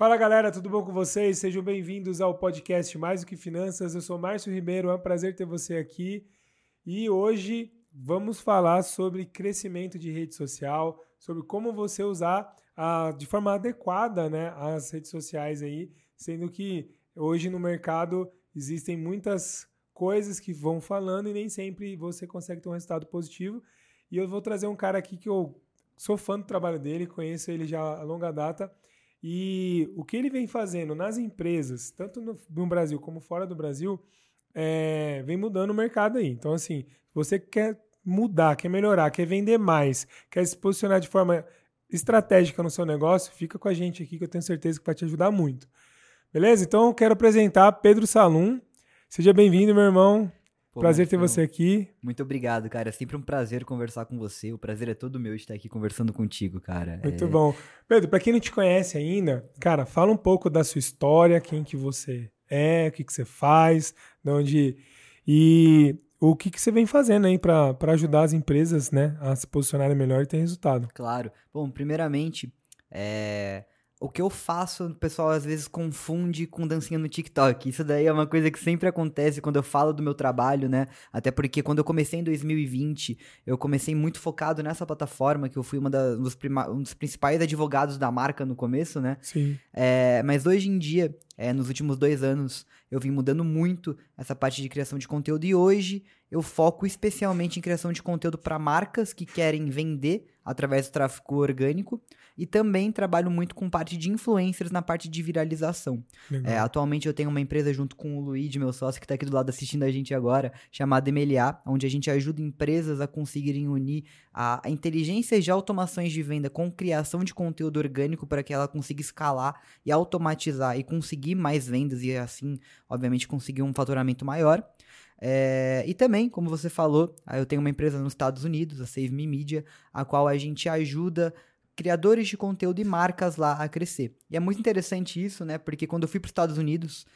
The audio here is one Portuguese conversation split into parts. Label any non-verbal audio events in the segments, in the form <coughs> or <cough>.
Fala galera, tudo bom com vocês? Sejam bem-vindos ao podcast Mais do que Finanças. Eu sou Márcio Ribeiro, é um prazer ter você aqui. E hoje vamos falar sobre crescimento de rede social, sobre como você usar a, de forma adequada né, as redes sociais aí, sendo que hoje no mercado existem muitas coisas que vão falando e nem sempre você consegue ter um resultado positivo. E eu vou trazer um cara aqui que eu sou fã do trabalho dele, conheço ele já a longa data e o que ele vem fazendo nas empresas, tanto no, no Brasil como fora do Brasil, é, vem mudando o mercado aí. Então, assim, você quer mudar, quer melhorar, quer vender mais, quer se posicionar de forma estratégica no seu negócio, fica com a gente aqui que eu tenho certeza que vai te ajudar muito. Beleza? Então, eu quero apresentar Pedro Salum. Seja bem-vindo, meu irmão. Pô, prazer ter você aqui. Muito obrigado, cara. É sempre um prazer conversar com você. O prazer é todo meu de estar aqui conversando contigo, cara. Muito é... bom. Pedro, para quem não te conhece ainda, cara, fala um pouco da sua história, quem que você é, o que que você faz, de onde e o que que você vem fazendo aí para ajudar as empresas, né, a se posicionarem melhor e ter resultado. Claro. Bom, primeiramente, é o que eu faço, o pessoal às vezes confunde com dancinha no TikTok. Isso daí é uma coisa que sempre acontece quando eu falo do meu trabalho, né? Até porque quando eu comecei em 2020, eu comecei muito focado nessa plataforma, que eu fui uma da, um, dos um, dos principais advogados da marca no começo, né? Sim. É, mas hoje em dia, é, nos últimos dois anos, eu vim mudando muito essa parte de criação de conteúdo e hoje eu foco especialmente em criação de conteúdo para marcas que querem vender através do tráfego orgânico e também trabalho muito com parte de influencers na parte de viralização. É, atualmente eu tenho uma empresa junto com o Luiz, meu sócio, que está aqui do lado assistindo a gente agora, chamada MLA, onde a gente ajuda empresas a conseguirem unir a, a inteligência de automações de venda com criação de conteúdo orgânico para que ela consiga escalar e automatizar e conseguir mais vendas e assim, obviamente, conseguir um faturamento maior. É, e também, como você falou, eu tenho uma empresa nos Estados Unidos, a Save Me Media, a qual a gente ajuda criadores de conteúdo e marcas lá a crescer. E é muito interessante isso, né? Porque quando eu fui para os Estados Unidos,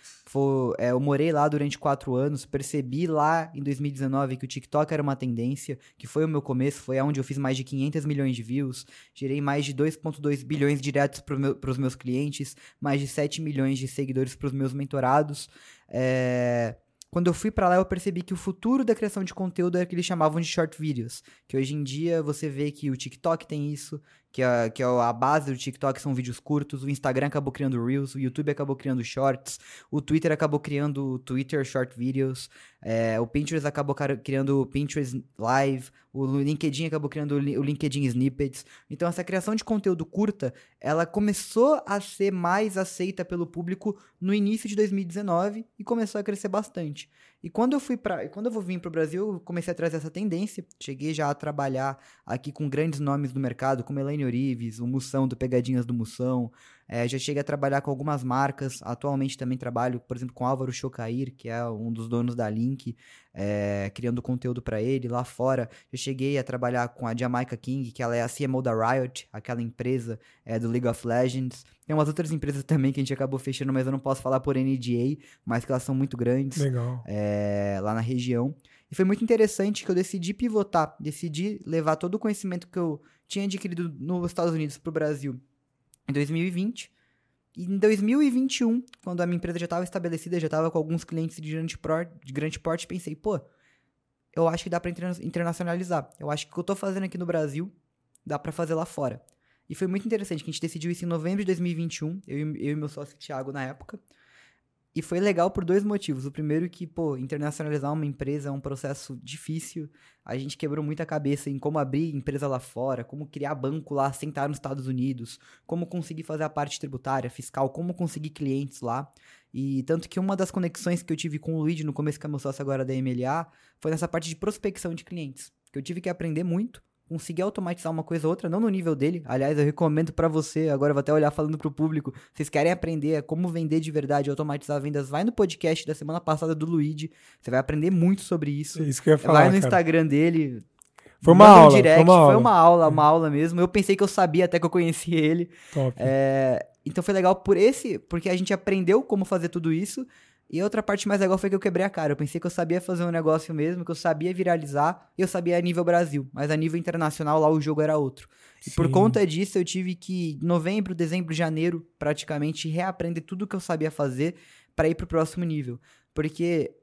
é, eu morei lá durante quatro anos, percebi lá em 2019 que o TikTok era uma tendência, que foi o meu começo, foi onde eu fiz mais de 500 milhões de views, gerei mais de 2,2 bilhões diretos para meu, os meus clientes, mais de 7 milhões de seguidores para os meus mentorados. É, quando eu fui para lá, eu percebi que o futuro da criação de conteúdo era o que eles chamavam de short videos. Que hoje em dia você vê que o TikTok tem isso, que, a, que a base do TikTok são vídeos curtos, o Instagram acabou criando Reels, o YouTube acabou criando Shorts, o Twitter acabou criando Twitter Short Videos, é, o Pinterest acabou criando Pinterest Live, o LinkedIn acabou criando o LinkedIn Snippets. Então essa criação de conteúdo curta, ela começou a ser mais aceita pelo público no início de 2019 e começou a crescer bastante. E quando eu fui para, quando eu vou vir para o Brasil, eu comecei a trazer essa tendência. Cheguei já a trabalhar aqui com grandes nomes do mercado, como Elaine Orives, o Moção do Pegadinhas do Moção, é, já cheguei a trabalhar com algumas marcas. Atualmente também trabalho, por exemplo, com Álvaro Chocair, que é um dos donos da Link, é, criando conteúdo para ele. Lá fora, já cheguei a trabalhar com a Jamaica King, que ela é a CMO da Riot, aquela empresa é, do League of Legends. Tem umas outras empresas também que a gente acabou fechando, mas eu não posso falar por NDA, mas que elas são muito grandes é, lá na região. E foi muito interessante que eu decidi pivotar, decidi levar todo o conhecimento que eu tinha adquirido nos Estados Unidos para o Brasil em 2020. E em 2021, quando a minha empresa já estava estabelecida, já estava com alguns clientes de grande, porte, de grande porte, pensei, pô, eu acho que dá para internacionalizar. Eu acho que o que eu estou fazendo aqui no Brasil dá para fazer lá fora. E foi muito interessante que a gente decidiu isso em novembro de 2021, eu, eu e meu sócio Thiago na época. E foi legal por dois motivos. O primeiro que, pô, internacionalizar uma empresa é um processo difícil. A gente quebrou muita cabeça em como abrir empresa lá fora, como criar banco lá, sentar nos Estados Unidos, como conseguir fazer a parte tributária, fiscal, como conseguir clientes lá. E tanto que uma das conexões que eu tive com o Luigi no começo que é meu sócio agora da MLA foi nessa parte de prospecção de clientes. Que eu tive que aprender muito conseguir automatizar uma coisa ou outra, não no nível dele. Aliás, eu recomendo para você, agora eu vou até olhar falando pro público, vocês querem aprender como vender de verdade, automatizar vendas, vai no podcast da semana passada do Luigi, você vai aprender muito sobre isso. É isso que eu ia falar, Vai no cara. Instagram dele. Foi uma aula, um direct, foi uma aula. Foi uma aula, uma aula mesmo. Eu pensei que eu sabia até que eu conhecia ele. Top. É, então foi legal por esse, porque a gente aprendeu como fazer tudo isso E outra parte mais legal foi que eu quebrei a cara. Eu pensei que eu sabia fazer um negócio mesmo, que eu sabia viralizar, e eu sabia a nível Brasil. Mas a nível internacional lá o jogo era outro. E por Sim. conta disso eu tive que, em novembro, dezembro, janeiro, praticamente, reaprender tudo que eu sabia fazer para ir pro próximo nível. Porque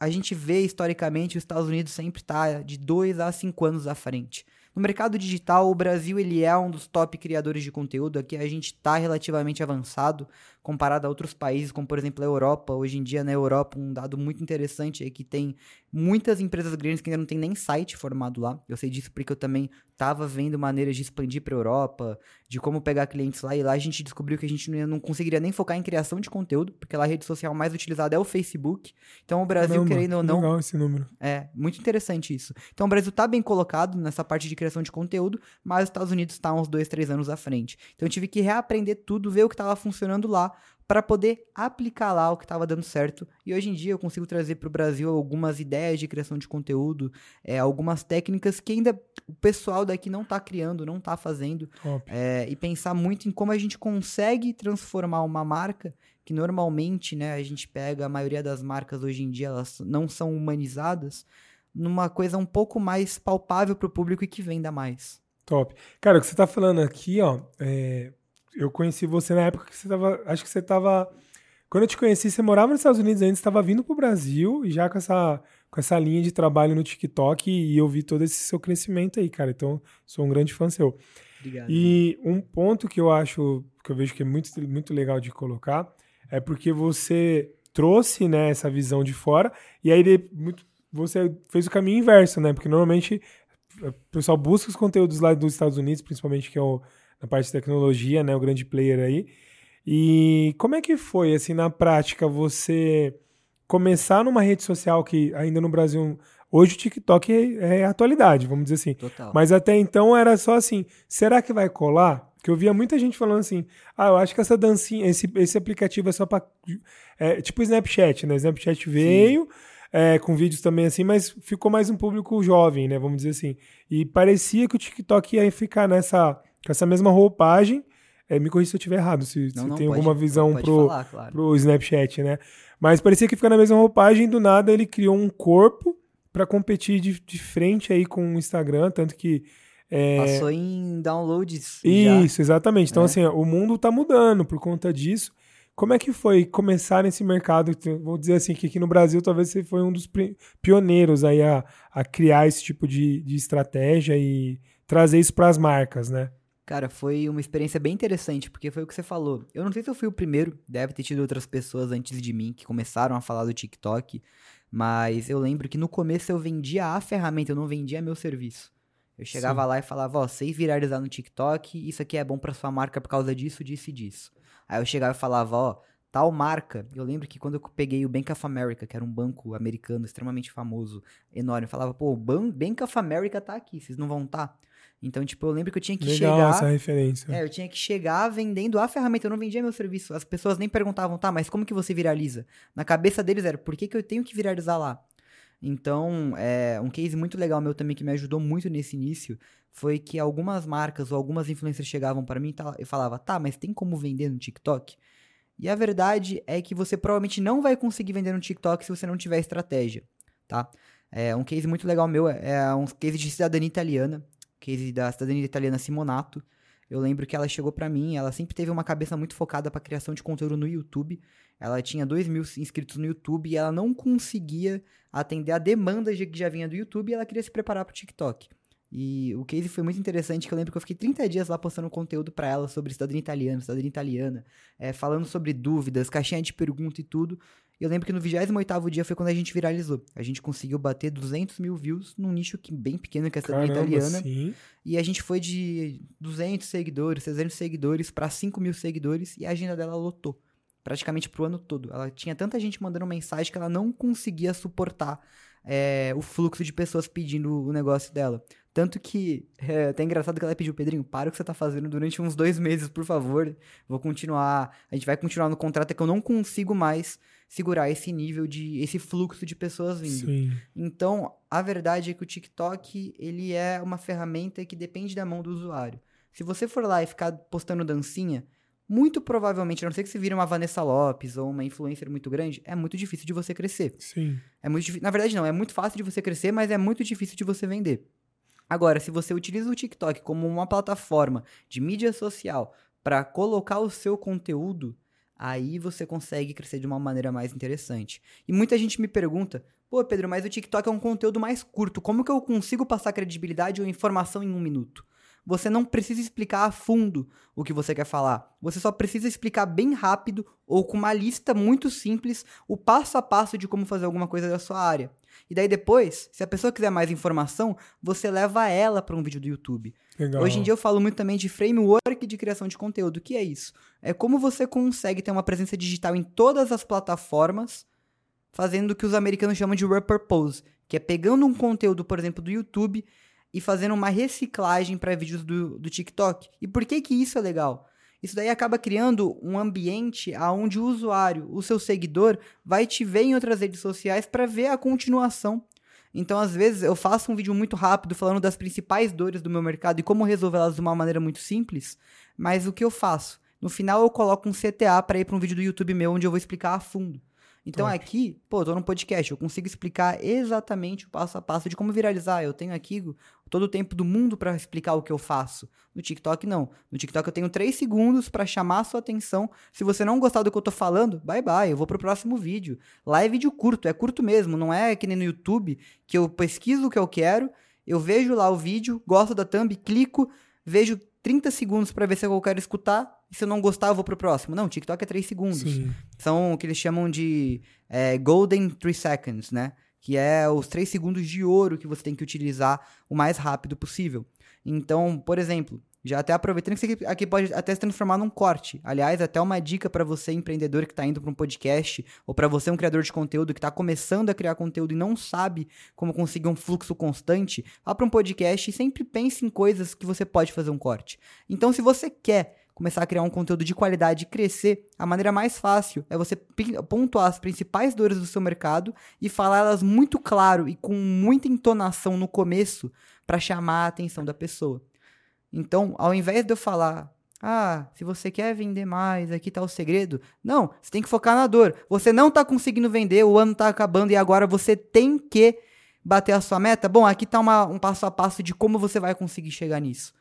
a gente vê historicamente os Estados Unidos sempre tá de 2 a 5 anos à frente. No mercado digital, o Brasil ele é um dos top criadores de conteúdo. Aqui a gente está relativamente avançado comparado a outros países, como por exemplo a Europa. Hoje em dia na Europa, um dado muito interessante é que tem muitas empresas grandes que ainda não tem nem site formado lá. Eu sei disso porque eu também estava vendo maneiras de expandir para a Europa, de como pegar clientes lá. E lá a gente descobriu que a gente não conseguiria nem focar em criação de conteúdo, porque lá a rede social mais utilizada é o Facebook. Então o Brasil, Caramba, querendo ou não, Legal esse número. é, muito interessante isso. Então o Brasil tá bem colocado nessa parte de criação de conteúdo, mas os Estados Unidos tá uns dois, três anos à frente. Então eu tive que reaprender tudo, ver o que estava funcionando lá, para poder aplicar lá o que estava dando certo. E hoje em dia eu consigo trazer para o Brasil algumas ideias de criação de conteúdo, é, algumas técnicas que ainda o pessoal daqui não tá criando, não tá fazendo. É, e pensar muito em como a gente consegue transformar uma marca que normalmente, né, a gente pega a maioria das marcas hoje em dia, elas não são humanizadas, numa coisa um pouco mais palpável para o público e que venda mais. Top. Cara, o que você tá falando aqui, ó, é, eu conheci você na época que você tava. Acho que você tava. Quando eu te conheci, você morava nos Estados Unidos ainda, estava vindo pro Brasil e já com essa, com essa linha de trabalho no TikTok e eu vi todo esse seu crescimento aí, cara. Então, sou um grande fã seu. Obrigado. E um ponto que eu acho, que eu vejo que é muito, muito legal de colocar, é porque você trouxe, né, essa visão de fora, e aí de- muito- você fez o caminho inverso, né? Porque normalmente o pessoal busca os conteúdos lá dos Estados Unidos, principalmente que é o, na parte de tecnologia, né, o grande player aí. E como é que foi, assim, na prática, você começar numa rede social que ainda no Brasil, hoje o TikTok é, é atualidade, vamos dizer assim. Total. Mas até então era só assim, será que vai colar? Que eu via muita gente falando assim, ah, eu acho que essa dancinha, esse, esse aplicativo é só pra. É, tipo o Snapchat, né? Snapchat veio é, com vídeos também assim, mas ficou mais um público jovem, né? Vamos dizer assim. E parecia que o TikTok ia ficar nessa, com essa mesma roupagem. É, me corrija se eu estiver errado, se, Não, se não, tem pode- alguma visão pro, falar, claro. pro Snapchat, né? Mas parecia que fica na mesma roupagem, do nada ele criou um corpo para competir de, de frente aí com o Instagram, tanto que é, Passou em downloads. já. isso, exatamente. Então É. assim, o mundo tá mudando por conta disso. Como é que foi começar nesse mercado? Vou dizer assim que aqui no Brasil talvez você foi um dos pioneiros aí a, a criar esse tipo de, de estratégia e trazer isso para as marcas, né? Cara, foi uma experiência bem interessante, porque foi o que você falou. Eu não sei se eu fui o primeiro, deve ter tido outras pessoas antes de mim que começaram a falar do TikTok, mas eu lembro que no começo eu vendia a ferramenta, eu não vendia meu serviço. Eu chegava Sim. lá e falava, ó, vocês viralizar no TikTok, isso aqui é bom pra sua marca por causa disso, disso e disso. Aí eu chegava e falava, ó, tal marca. Eu lembro que quando eu peguei o Bank of America, que era um banco americano extremamente famoso, enorme, eu falava, pô, o Ban- Bank of America tá aqui, vocês não vão tá? Então, tipo, eu lembro que eu tinha que Legal chegar. essa referência. É, eu tinha que chegar vendendo a ferramenta, eu não vendia meu serviço. As pessoas nem perguntavam, tá, mas como que você viraliza? Na cabeça deles era, por que, que eu tenho que viralizar lá? Então, é, um case muito legal meu também que me ajudou muito nesse início foi que algumas marcas ou algumas influencers chegavam para mim e falava, tá, mas tem como vender no TikTok? E a verdade é que você provavelmente não vai conseguir vender no TikTok se você não tiver estratégia, tá? É, um case muito legal meu é, é um case de cidadania italiana, case da cidadania italiana Simonato. Eu lembro que ela chegou pra mim, ela sempre teve uma cabeça muito focada pra criação de conteúdo no YouTube. Ela tinha 2 mil inscritos no YouTube e ela não conseguia atender a demanda de- que já vinha do YouTube e ela queria se preparar pro TikTok. E o case foi muito interessante, que eu lembro que eu fiquei 30 dias lá postando conteúdo pra ela sobre cidadania italiana, cidadania italiana, é, falando sobre dúvidas, caixinha de pergunta e tudo. Eu lembro que no 28º dia foi quando a gente viralizou. A gente conseguiu bater 200 mil views num nicho que, bem pequeno, que é a cidadania Caramba, italiana. sim. E a gente foi de 200 seguidores, 300 seguidores para 5 mil seguidores e a agenda dela lotou. Praticamente pro ano todo. Ela tinha tanta gente mandando mensagem que ela não conseguia suportar é, o fluxo de pessoas pedindo o negócio dela. Tanto que, é até engraçado que ela pediu, Pedrinho, para o que você tá fazendo durante uns dois meses, por favor. Vou continuar, a gente vai continuar no contrato, é que eu não consigo mais segurar esse nível de, esse fluxo de pessoas vindo. Sim. Então, a verdade é que o TikTok, ele é uma ferramenta que depende da mão do usuário. Se você for lá e ficar postando dancinha, muito provavelmente, a não ser que você vire uma Vanessa Lopes ou uma influencer muito grande, é muito difícil de você crescer. Sim. É muito difícil. Na verdade, não, é muito fácil de você crescer, mas é muito difícil de você vender. Agora, se você utiliza o TikTok como uma plataforma de mídia social para colocar o seu conteúdo, aí você consegue crescer de uma maneira mais interessante. E muita gente me pergunta: pô, Pedro, mas o TikTok é um conteúdo mais curto, como que eu consigo passar credibilidade ou informação em um minuto? Você não precisa explicar a fundo o que você quer falar. Você só precisa explicar bem rápido ou com uma lista muito simples o passo a passo de como fazer alguma coisa da sua área. E daí depois, se a pessoa quiser mais informação, você leva ela para um vídeo do YouTube. Legal. Hoje em dia eu falo muito também de framework de criação de conteúdo. O que é isso? É como você consegue ter uma presença digital em todas as plataformas, fazendo o que os americanos chamam de repurpose, que é pegando um conteúdo, por exemplo, do YouTube e fazendo uma reciclagem para vídeos do, do TikTok. E por que que isso é legal? Isso daí acaba criando um ambiente onde o usuário, o seu seguidor, vai te ver em outras redes sociais para ver a continuação. Então, às vezes, eu faço um vídeo muito rápido falando das principais dores do meu mercado e como resolvê-las de uma maneira muito simples, mas o que eu faço? No final, eu coloco um CTA para ir para um vídeo do YouTube meu onde eu vou explicar a fundo. Então Top. aqui, pô, eu tô num podcast, eu consigo explicar exatamente o passo a passo de como viralizar. Eu tenho aqui todo o tempo do mundo para explicar o que eu faço. No TikTok não. No TikTok eu tenho 3 segundos para chamar a sua atenção. Se você não gostar do que eu tô falando, bye bye, eu vou pro próximo vídeo. Lá é vídeo curto, é curto mesmo, não é que nem no YouTube que eu pesquiso o que eu quero, eu vejo lá o vídeo, gosto da thumb, clico, vejo 30 segundos para ver se eu quero escutar. E se eu não gostar, eu vou pro próximo. Não, TikTok é 3 segundos. Sim. São o que eles chamam de é, Golden 3 Seconds, né? Que é os 3 segundos de ouro que você tem que utilizar o mais rápido possível. Então, por exemplo, já até aproveitando que isso aqui, pode até se transformar num corte. Aliás, até uma dica para você, empreendedor que está indo para um podcast, ou para você, um criador de conteúdo que está começando a criar conteúdo e não sabe como conseguir um fluxo constante, vá para um podcast e sempre pense em coisas que você pode fazer um corte. Então, se você quer começar a criar um conteúdo de qualidade e crescer, a maneira mais fácil é você pontuar as principais dores do seu mercado e falar elas muito claro e com muita entonação no começo para chamar a atenção da pessoa. Então, ao invés de eu falar, ah, se você quer vender mais, aqui tá o segredo. Não, você tem que focar na dor. Você não tá conseguindo vender, o ano tá acabando e agora você tem que bater a sua meta. Bom, aqui tá uma, um passo a passo de como você vai conseguir chegar nisso.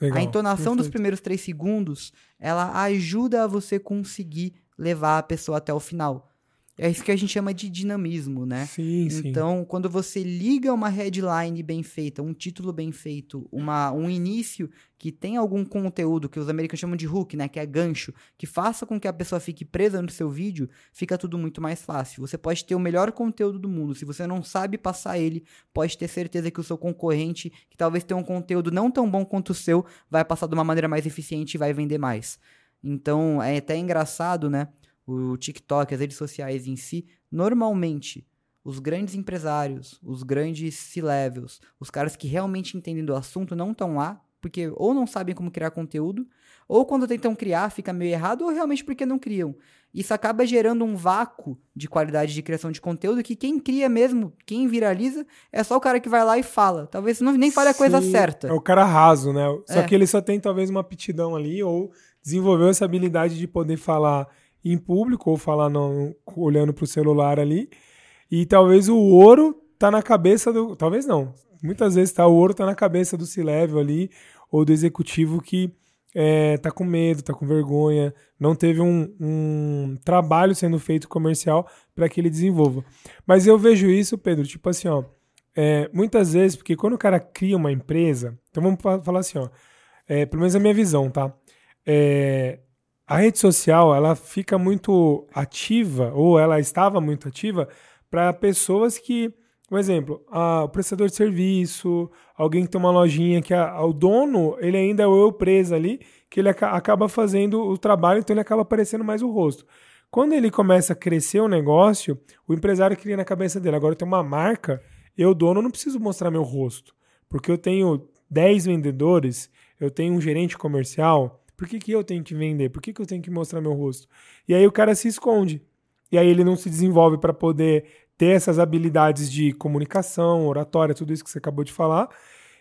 Legal. A entonação dos Perfeito. primeiros três segundos, ela ajuda a você conseguir levar a pessoa até o final. É isso que a gente chama de dinamismo, né? Sim, sim. Então, quando você liga uma headline bem feita, um título bem feito, uma, um início que tem algum conteúdo que os americanos chamam de hook, né, que é gancho, que faça com que a pessoa fique presa no seu vídeo, fica tudo muito mais fácil. Você pode ter o melhor conteúdo do mundo, se você não sabe passar ele, pode ter certeza que o seu concorrente, que talvez tenha um conteúdo não tão bom quanto o seu, vai passar de uma maneira mais eficiente e vai vender mais. Então, é até engraçado, né? O TikTok, as redes sociais em si, normalmente os grandes empresários, os grandes C-levels, os caras que realmente entendem do assunto não estão lá, porque ou não sabem como criar conteúdo, ou quando tentam criar fica meio errado, ou realmente porque não criam. Isso acaba gerando um vácuo de qualidade de criação de conteúdo que quem cria mesmo, quem viraliza, é só o cara que vai lá e fala. Talvez não nem fale a coisa Sim, certa. É o cara raso, né? Só É. que ele só tem talvez uma aptidão ali, ou desenvolveu essa habilidade de poder falar em público, ou falar no- olhando pro celular ali. E talvez o ouro tá na cabeça do. Talvez não. Muitas vezes tá, o ouro tá na cabeça do C-Level ali, ou do executivo que é, tá com medo, tá com vergonha, não teve um, um trabalho sendo feito comercial para que ele desenvolva. Mas eu vejo isso, Pedro, tipo assim, ó. é, muitas vezes, porque quando o cara cria uma empresa, então vamos fa- falar assim, ó. é, pelo menos a minha visão, tá? É, a rede social, ela fica muito ativa, ou ela estava muito ativa, para pessoas que, um exemplo, a- o prestador de serviço, alguém que tem uma lojinha que a- o dono, ele ainda é o eu preso ali, que ele aca- acaba fazendo o trabalho, então ele acaba aparecendo mais o rosto. Quando ele começa a crescer o negócio, o empresário cria na cabeça dele, agora eu tenho uma marca, eu, dono, não preciso mostrar meu rosto, porque eu tenho 10 vendedores, eu tenho um gerente comercial, por que, que eu tenho que vender? Por que, que eu tenho que mostrar meu rosto? E aí o cara se esconde. E aí ele não se desenvolve para poder ter essas habilidades de comunicação, oratória, tudo isso que você acabou de falar.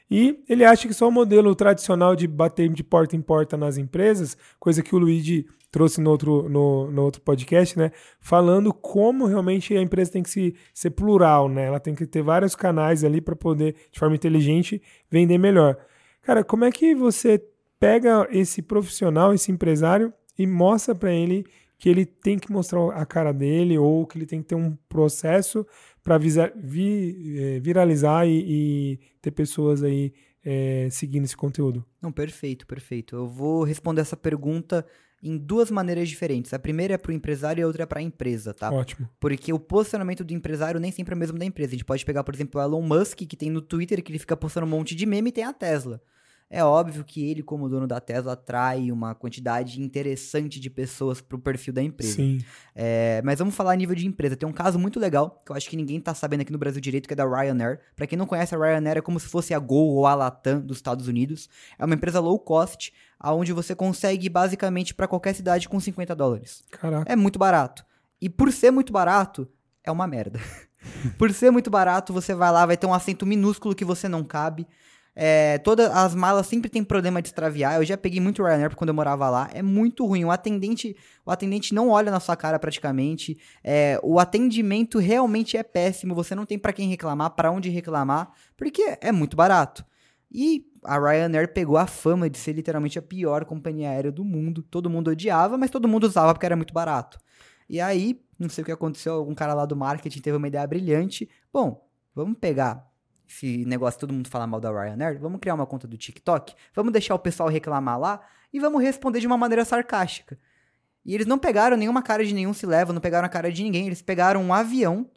E ele acha que só o modelo tradicional de bater de porta em porta nas empresas, coisa que o Luigi trouxe no outro, no, no outro podcast, né? Falando como realmente a empresa tem que se, ser plural, né? Ela tem que ter vários canais ali para poder, de forma inteligente, vender melhor. Cara, como é que você pega esse profissional, esse empresário, e mostra para ele que ele tem que mostrar a cara dele ou que ele tem que ter um processo para vi, é, viralizar e, e, ter pessoas aí é, seguindo esse conteúdo? Não, perfeito, perfeito. Eu vou responder essa pergunta em duas maneiras diferentes. A primeira é para o empresário e a outra é para a empresa, tá? Ótimo. Porque o posicionamento do empresário nem sempre é o mesmo da empresa. A gente pode pegar, por exemplo, o Elon Musk, que tem no Twitter, que ele fica postando um monte de meme, e tem a Tesla. É óbvio que ele, como dono da Tesla, atrai uma quantidade interessante de pessoas para o perfil da empresa. Sim. É, mas vamos falar a nível de empresa. Tem um caso muito legal, que eu acho que ninguém está sabendo aqui no Brasil direito, que é da Ryanair. Para quem não conhece, a Ryanair é como se fosse a Gol ou a Latam dos Estados Unidos. É uma empresa low cost, aonde você consegue basicamente para qualquer cidade com 50 dólares. Caraca. É muito barato. E por ser muito barato, é uma merda. <laughs> por ser muito barato, você vai lá, vai ter um assento minúsculo que você não cabe. É, todas as malas sempre tem problema de extraviar. Eu já peguei muito Ryanair quando eu morava lá. É muito ruim. O atendente, o atendente não olha na sua cara praticamente. É, o atendimento realmente é péssimo. Você não tem para quem reclamar, para onde reclamar, porque é muito barato. E a Ryanair pegou a fama de ser literalmente a pior companhia aérea do mundo. Todo mundo odiava, mas todo mundo usava porque era muito barato. E aí, não sei o que aconteceu, algum cara lá do marketing teve uma ideia brilhante. Bom, vamos pegar esse negócio todo mundo fala mal da Ryanair, vamos criar uma conta do TikTok, vamos deixar o pessoal reclamar lá e vamos responder de uma maneira sarcástica. E eles não pegaram nenhuma cara de nenhum se leva, não pegaram a cara de ninguém, eles pegaram um avião,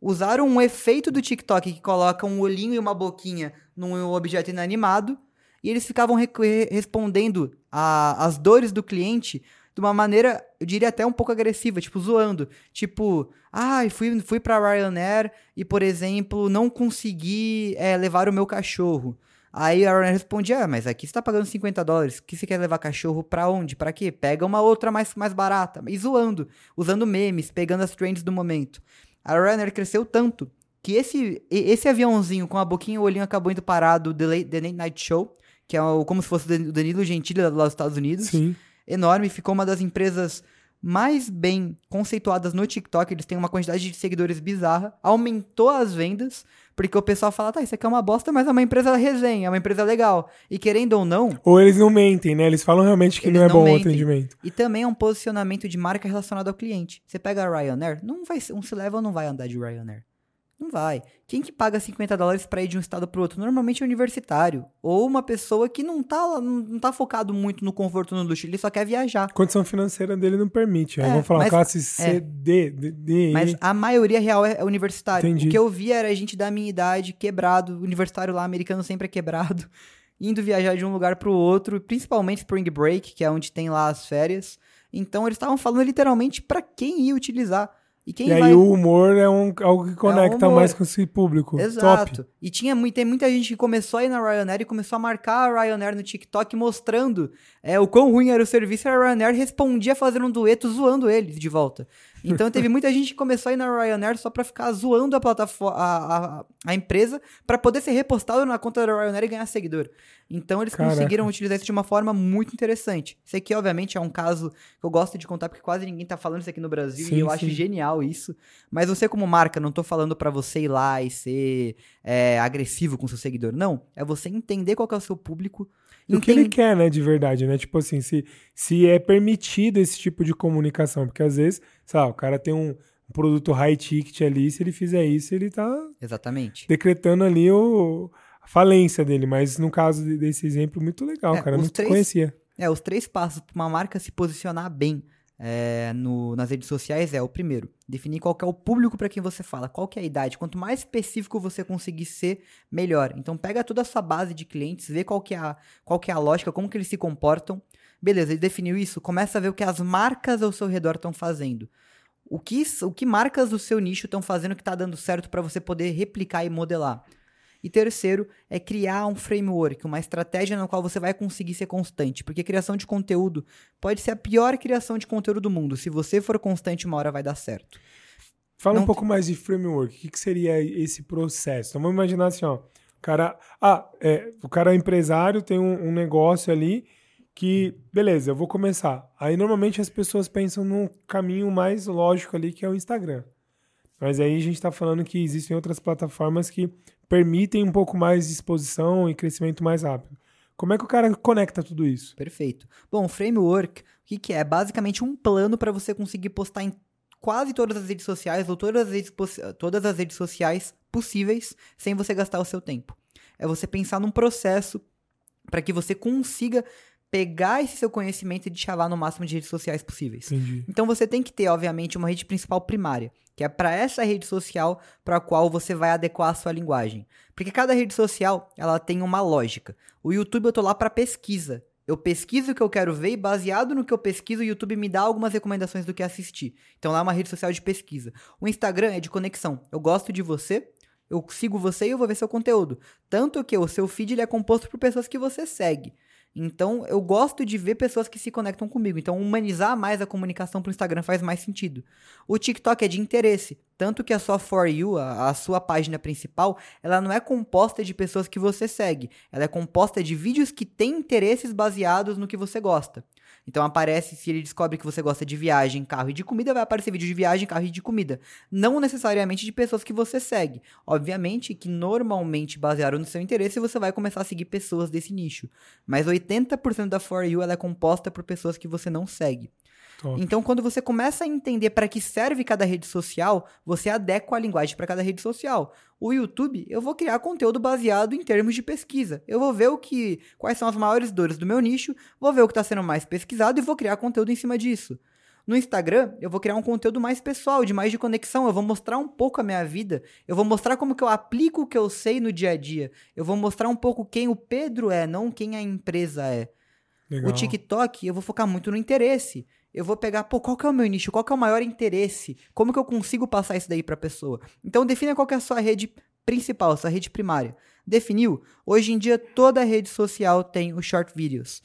usaram um efeito do TikTok que coloca um olhinho e uma boquinha num objeto inanimado, e eles ficavam re respondendo às dores do cliente de uma maneira, eu diria até um pouco agressiva, tipo, zoando. Tipo, ah, fui, fui pra Ryanair e, por exemplo, não consegui é, levar o meu cachorro. Aí a Ryanair respondia, ah, mas aqui você tá pagando 50 dólares, que você quer levar cachorro pra onde? Pra quê? Pega uma outra mais, mais barata. E zoando, usando memes, pegando as trends do momento. A Ryanair cresceu tanto que esse, esse aviãozinho com a boquinha e o olhinho acabou indo parado The Late, The Late Night Show, que é o, como se fosse o Danilo Gentili lá dos Estados Unidos. Sim enorme, ficou uma das empresas mais bem conceituadas no TikTok, eles têm uma quantidade de seguidores bizarra, aumentou as vendas, porque o pessoal fala, tá, isso aqui é uma bosta, mas é uma empresa resenha, é uma empresa legal. E querendo ou não... Ou eles não mentem, né? Eles falam realmente que não é não bom mentem. o atendimento. E também é um posicionamento de marca relacionado ao cliente. Você pega a Ryanair, não vai, um se leva ou não vai andar de Ryanair. Não vai. Quem que paga 50 dólares para ir de um estado para outro? Normalmente é um universitário. Ou uma pessoa que não tá, não tá focado muito no conforto no luxo, ele só quer viajar. A condição financeira dele não permite. É, Vamos falar mas, classe C, é, D, D, D, Mas a maioria real é, é universitário. Entendi. O que eu vi era gente da minha idade, quebrado. Universitário lá americano sempre é quebrado. <laughs> Indo viajar de um lugar para o outro, principalmente Spring Break, que é onde tem lá as férias. Então eles estavam falando literalmente para quem ia utilizar. E, quem e aí vai... o humor é um, algo que conecta é um mais com esse público. Exato. Top. E tinha tem muita gente que começou a ir na Ryanair e começou a marcar a Ryanair no TikTok mostrando é, o quão ruim era o serviço e a Ryanair respondia fazendo um dueto zoando eles de volta. Então teve muita gente que começou a ir na Ryanair só para ficar zoando a plataforma, a, a, a empresa, para poder ser repostado na conta da Ryanair e ganhar seguidor. Então eles Caraca. conseguiram utilizar isso de uma forma muito interessante. Isso aqui, obviamente, é um caso que eu gosto de contar, porque quase ninguém tá falando isso aqui no Brasil, sim, e eu sim. acho genial isso. Mas você, como marca, não tô falando para você ir lá e ser é, agressivo com seu seguidor. Não. É você entender qual é o seu público o que ele quer, né, de verdade, né? Tipo assim, se, se é permitido esse tipo de comunicação, porque às vezes, sabe, o cara tem um, um produto high ticket ali, se ele fizer isso, ele tá Exatamente. decretando ali o, a falência dele, mas no caso desse exemplo, muito legal, é, cara, não três, conhecia. É, os três passos para uma marca se posicionar bem é, no, nas redes sociais é o primeiro, definir qual é o público para quem você fala, qual é a idade. Quanto mais específico você conseguir ser, melhor. Então pega toda a sua base de clientes, vê qual que é a, qual que é a lógica, como que eles se comportam. Beleza, ele definiu isso, começa a ver o que as marcas ao seu redor estão fazendo. O que, o que marcas do seu nicho estão fazendo que está dando certo para você poder replicar e modelar. E terceiro é criar um framework, uma estratégia na qual você vai conseguir ser constante, porque criação de conteúdo pode ser a pior criação de conteúdo do mundo. Se você for constante, uma hora vai dar certo. Fala Não um pouco mais de framework. O que, que seria esse processo? Então vamos imaginar assim, ó. O cara, ah, é, o cara é empresário, tem um, um negócio ali que, beleza, eu vou começar. Aí normalmente as pessoas pensam no caminho mais lógico ali, que é o Instagram. Mas aí a gente está falando que existem outras plataformas que permitem um pouco mais de exposição e crescimento mais rápido. Como é que o cara conecta tudo isso? Perfeito. Bom, framework, o que, que é? Basicamente um plano para você conseguir postar em quase todas as redes sociais ou todas as redes, todas as redes sociais possíveis sem você gastar o seu tempo. É você pensar num processo para que você consiga pegar esse seu conhecimento e deixar lá no máximo de redes sociais possíveis. Entendi. Então você tem que ter, obviamente, uma rede principal primária, que é para essa rede social para a qual você vai adequar a sua linguagem. Porque cada rede social, ela tem uma lógica. O YouTube eu tô lá para pesquisa. Eu pesquiso o que eu quero ver e baseado no que eu pesquiso, o YouTube me dá algumas recomendações do que assistir. Então lá é uma rede social de pesquisa. O Instagram é de conexão. Eu gosto de você, eu sigo você e eu vou ver seu conteúdo. Tanto que o seu feed ele é composto por pessoas que você segue. Então, eu gosto de ver pessoas que se conectam comigo. Então, humanizar mais a comunicação pro Instagram faz mais sentido. O TikTok é de interesse. Tanto que a sua For You, a, a, sua página principal, ela não é composta de pessoas que você segue. Ela é composta de vídeos que têm interesses baseados no que você gosta. Então aparece, se ele descobre que você gosta de viagem, carro e de comida, vai aparecer vídeo de viagem, carro e de comida. Não necessariamente de pessoas que você segue. Obviamente que normalmente, baseado no seu interesse, você vai começar a seguir pessoas desse nicho. Mas 80% da For You ela é composta por pessoas que você não segue. Então, quando você começa a entender para que serve cada rede social, você adequa a linguagem para cada rede social. O YouTube, eu vou criar conteúdo baseado em termos de pesquisa. Eu vou ver o que, quais são as maiores dores do meu nicho, vou ver o que está sendo mais pesquisado e vou criar conteúdo em cima disso. No Instagram, eu vou criar um conteúdo mais pessoal, de mais de conexão. Eu vou mostrar um pouco a minha vida. Eu vou mostrar como que eu aplico o que eu sei no dia a dia. Eu vou mostrar um pouco quem o Pedro é, não quem a empresa é. Legal. O TikTok, eu vou focar muito no interesse eu vou pegar, pô, qual que é o meu nicho? Qual que é o maior interesse? Como que eu consigo passar isso daí para a pessoa? Então defina qual que é a sua rede principal, sua rede primária. Definiu? Hoje em dia toda rede social tem os short videos.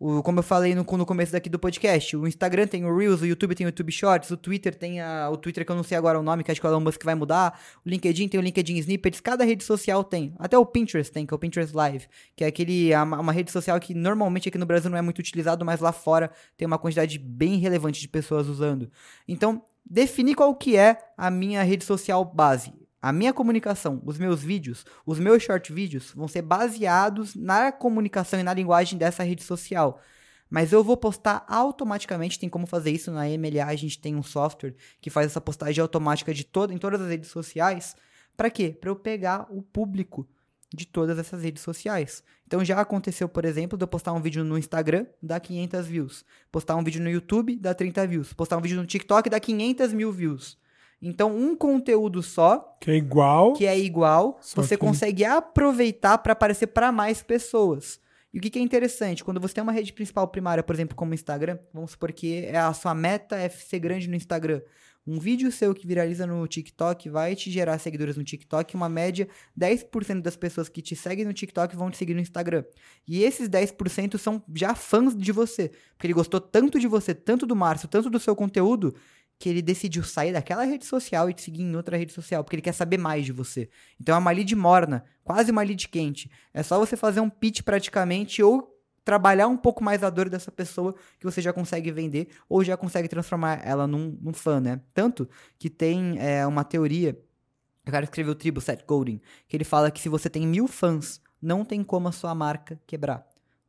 O, como eu falei no, no começo daqui do podcast, o Instagram tem o Reels, o YouTube tem o YouTube Shorts, o Twitter tem a, o Twitter que eu não sei agora o nome, que acho que o Elon Musk vai mudar, o LinkedIn tem o LinkedIn Snippets, cada rede social tem. Até o Pinterest tem, que é o Pinterest Live, que é aquele, uma rede social que normalmente aqui no Brasil não é muito utilizado, mas lá fora tem uma quantidade bem relevante de pessoas usando. Então, definir qual que é a minha rede social base. A minha comunicação, os meus vídeos, os meus short vídeos vão ser baseados na comunicação e na linguagem dessa rede social. Mas eu vou postar automaticamente, tem como fazer isso na MLA, a gente tem um software que faz essa postagem automática de toda, em todas as redes sociais. Para quê? Para eu pegar o público de todas essas redes sociais. Então já aconteceu, por exemplo, de eu postar um vídeo no Instagram, dá 500 views. Postar um vídeo no YouTube, dá 30 views. Postar um vídeo no TikTok, dá 500 mil views. Então, um conteúdo só. Que é igual. Que é igual. Você que... consegue aproveitar para aparecer para mais pessoas. E o que, que, é interessante? Quando você tem uma rede principal primária, por exemplo, como o Instagram, vamos supor que é a sua meta é ser grande no Instagram. Um vídeo seu que viraliza no TikTok vai te gerar seguidores no TikTok. Uma média, 10% das pessoas que te seguem no TikTok vão te seguir no Instagram. E esses 10% são já fãs de você. Porque ele gostou tanto de você, tanto do Márcio, tanto do seu conteúdo, que ele decidiu sair daquela rede social e te seguir em outra rede social, porque ele quer saber mais de você. Então é uma lead morna, quase uma lead quente. É só você fazer um pitch praticamente ou trabalhar um pouco mais a dor dessa pessoa que você já consegue vender ou já consegue transformar ela num, num fã, né? Tanto que tem é, uma teoria, o cara escreveu o Tribo, Seth Godin, que ele fala que se você tem mil fãs, não tem como a sua marca quebrar.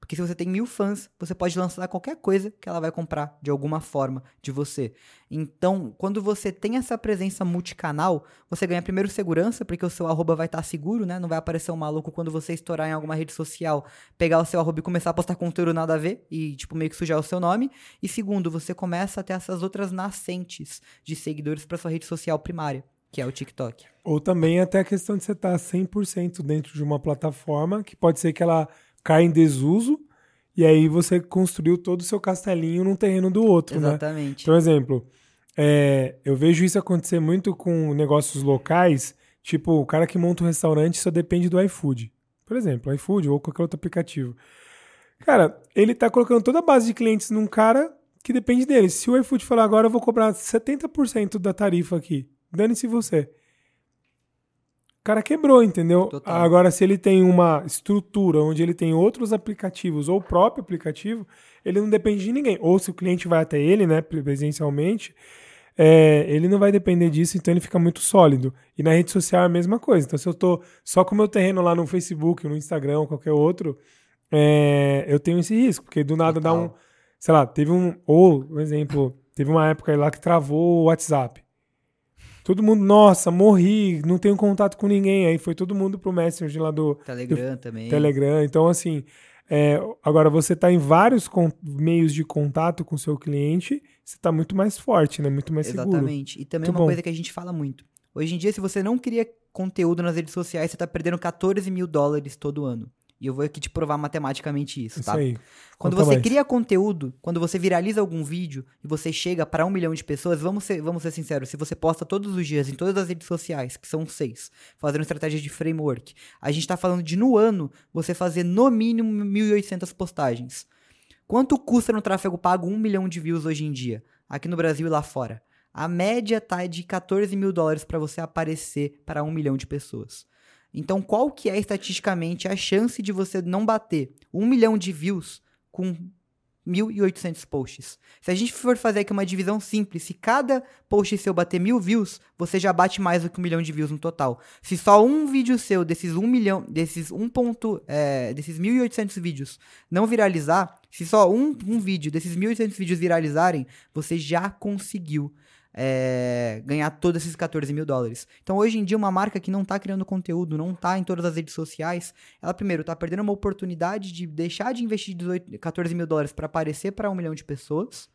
Porque se você tem mil fãs, você pode lançar qualquer coisa que ela vai comprar de alguma forma de você. Então, quando você tem essa presença multicanal, você ganha primeiro segurança, porque o seu arroba vai estar tá seguro, né? Não vai aparecer um maluco quando você estourar em alguma rede social, pegar o seu arroba e começar a postar conteúdo nada a ver e, tipo, meio que sujar o seu nome. E segundo, você começa a ter essas outras nascentes de seguidores para sua rede social primária que é o TikTok. Ou também até a questão de você estar 100% dentro de uma plataforma, que pode ser que ela cai em desuso e aí você construiu todo o seu castelinho num terreno do outro, né? Exatamente. né? Então, exemplo, é, eu vejo isso acontecer muito com negócios locais, tipo, o cara que monta um restaurante só depende do iFood. Por exemplo, iFood ou qualquer outro aplicativo. Cara, ele tá colocando toda a base de clientes num cara que depende dele. Se o iFood falar agora eu vou cobrar 70% da tarifa aqui, dane-se você. O cara quebrou, entendeu? Total. Agora, se ele tem uma estrutura onde ele tem outros aplicativos ou o próprio aplicativo, ele não depende de ninguém. Ou se o cliente vai até ele, né, presencialmente, é, ele não vai depender disso, então ele fica muito sólido. E na rede social é a mesma coisa. Então, se eu tô só com o meu terreno lá no Facebook, no Instagram, ou qualquer outro, é, eu tenho esse risco, porque do nada Total. dá um. Sei lá, teve um. Ou, um exemplo, teve uma época lá que travou o WhatsApp. Todo mundo, nossa, morri, não tenho contato com ninguém. Aí foi todo mundo pro Messenger lá do Telegram também. Telegram. Então, assim, é, agora você está em vários con- meios de contato com o seu cliente, você está muito mais forte, né? Muito mais seguro. Exatamente. E também Muito uma bom. coisa que a gente fala muito. Hoje em dia, se você não cria conteúdo nas redes sociais, você tá perdendo 14 mil dólares todo ano. E eu vou aqui te provar matematicamente isso, Isso tá? aí. Quando Conta você mais. cria conteúdo, quando você viraliza algum vídeo e você chega para um milhão de pessoas, vamos ser, vamos ser sinceros, se você posta todos os dias em todas as redes sociais, que são seis, fazendo estratégia de framework, a gente tá falando de no ano você fazer no mínimo 1.800 postagens. Quanto custa no tráfego pago um milhão de views hoje em dia, aqui no Brasil e lá fora? A média tá de 14 mil dólares para você aparecer para um milhão de pessoas. Então, qual que é estatisticamente a chance de você não bater um milhão de views com 1.800 posts? Se a gente for fazer aqui uma divisão simples, se cada post seu bater mil views, você já bate mais do que um milhão de views no total. Se só um vídeo seu desses um milhão, desses um ponto, é, desses 1.800 vídeos não viralizar, se só um, um vídeo desses 1.800 vídeos viralizarem, você já conseguiu é, ganhar todos esses 14 mil dólares. Então, hoje em dia, uma marca que não tá criando conteúdo, não tá em todas as redes sociais, ela, primeiro, tá perdendo uma oportunidade de deixar de investir 18, 14 mil dólares para aparecer para um milhão de pessoas.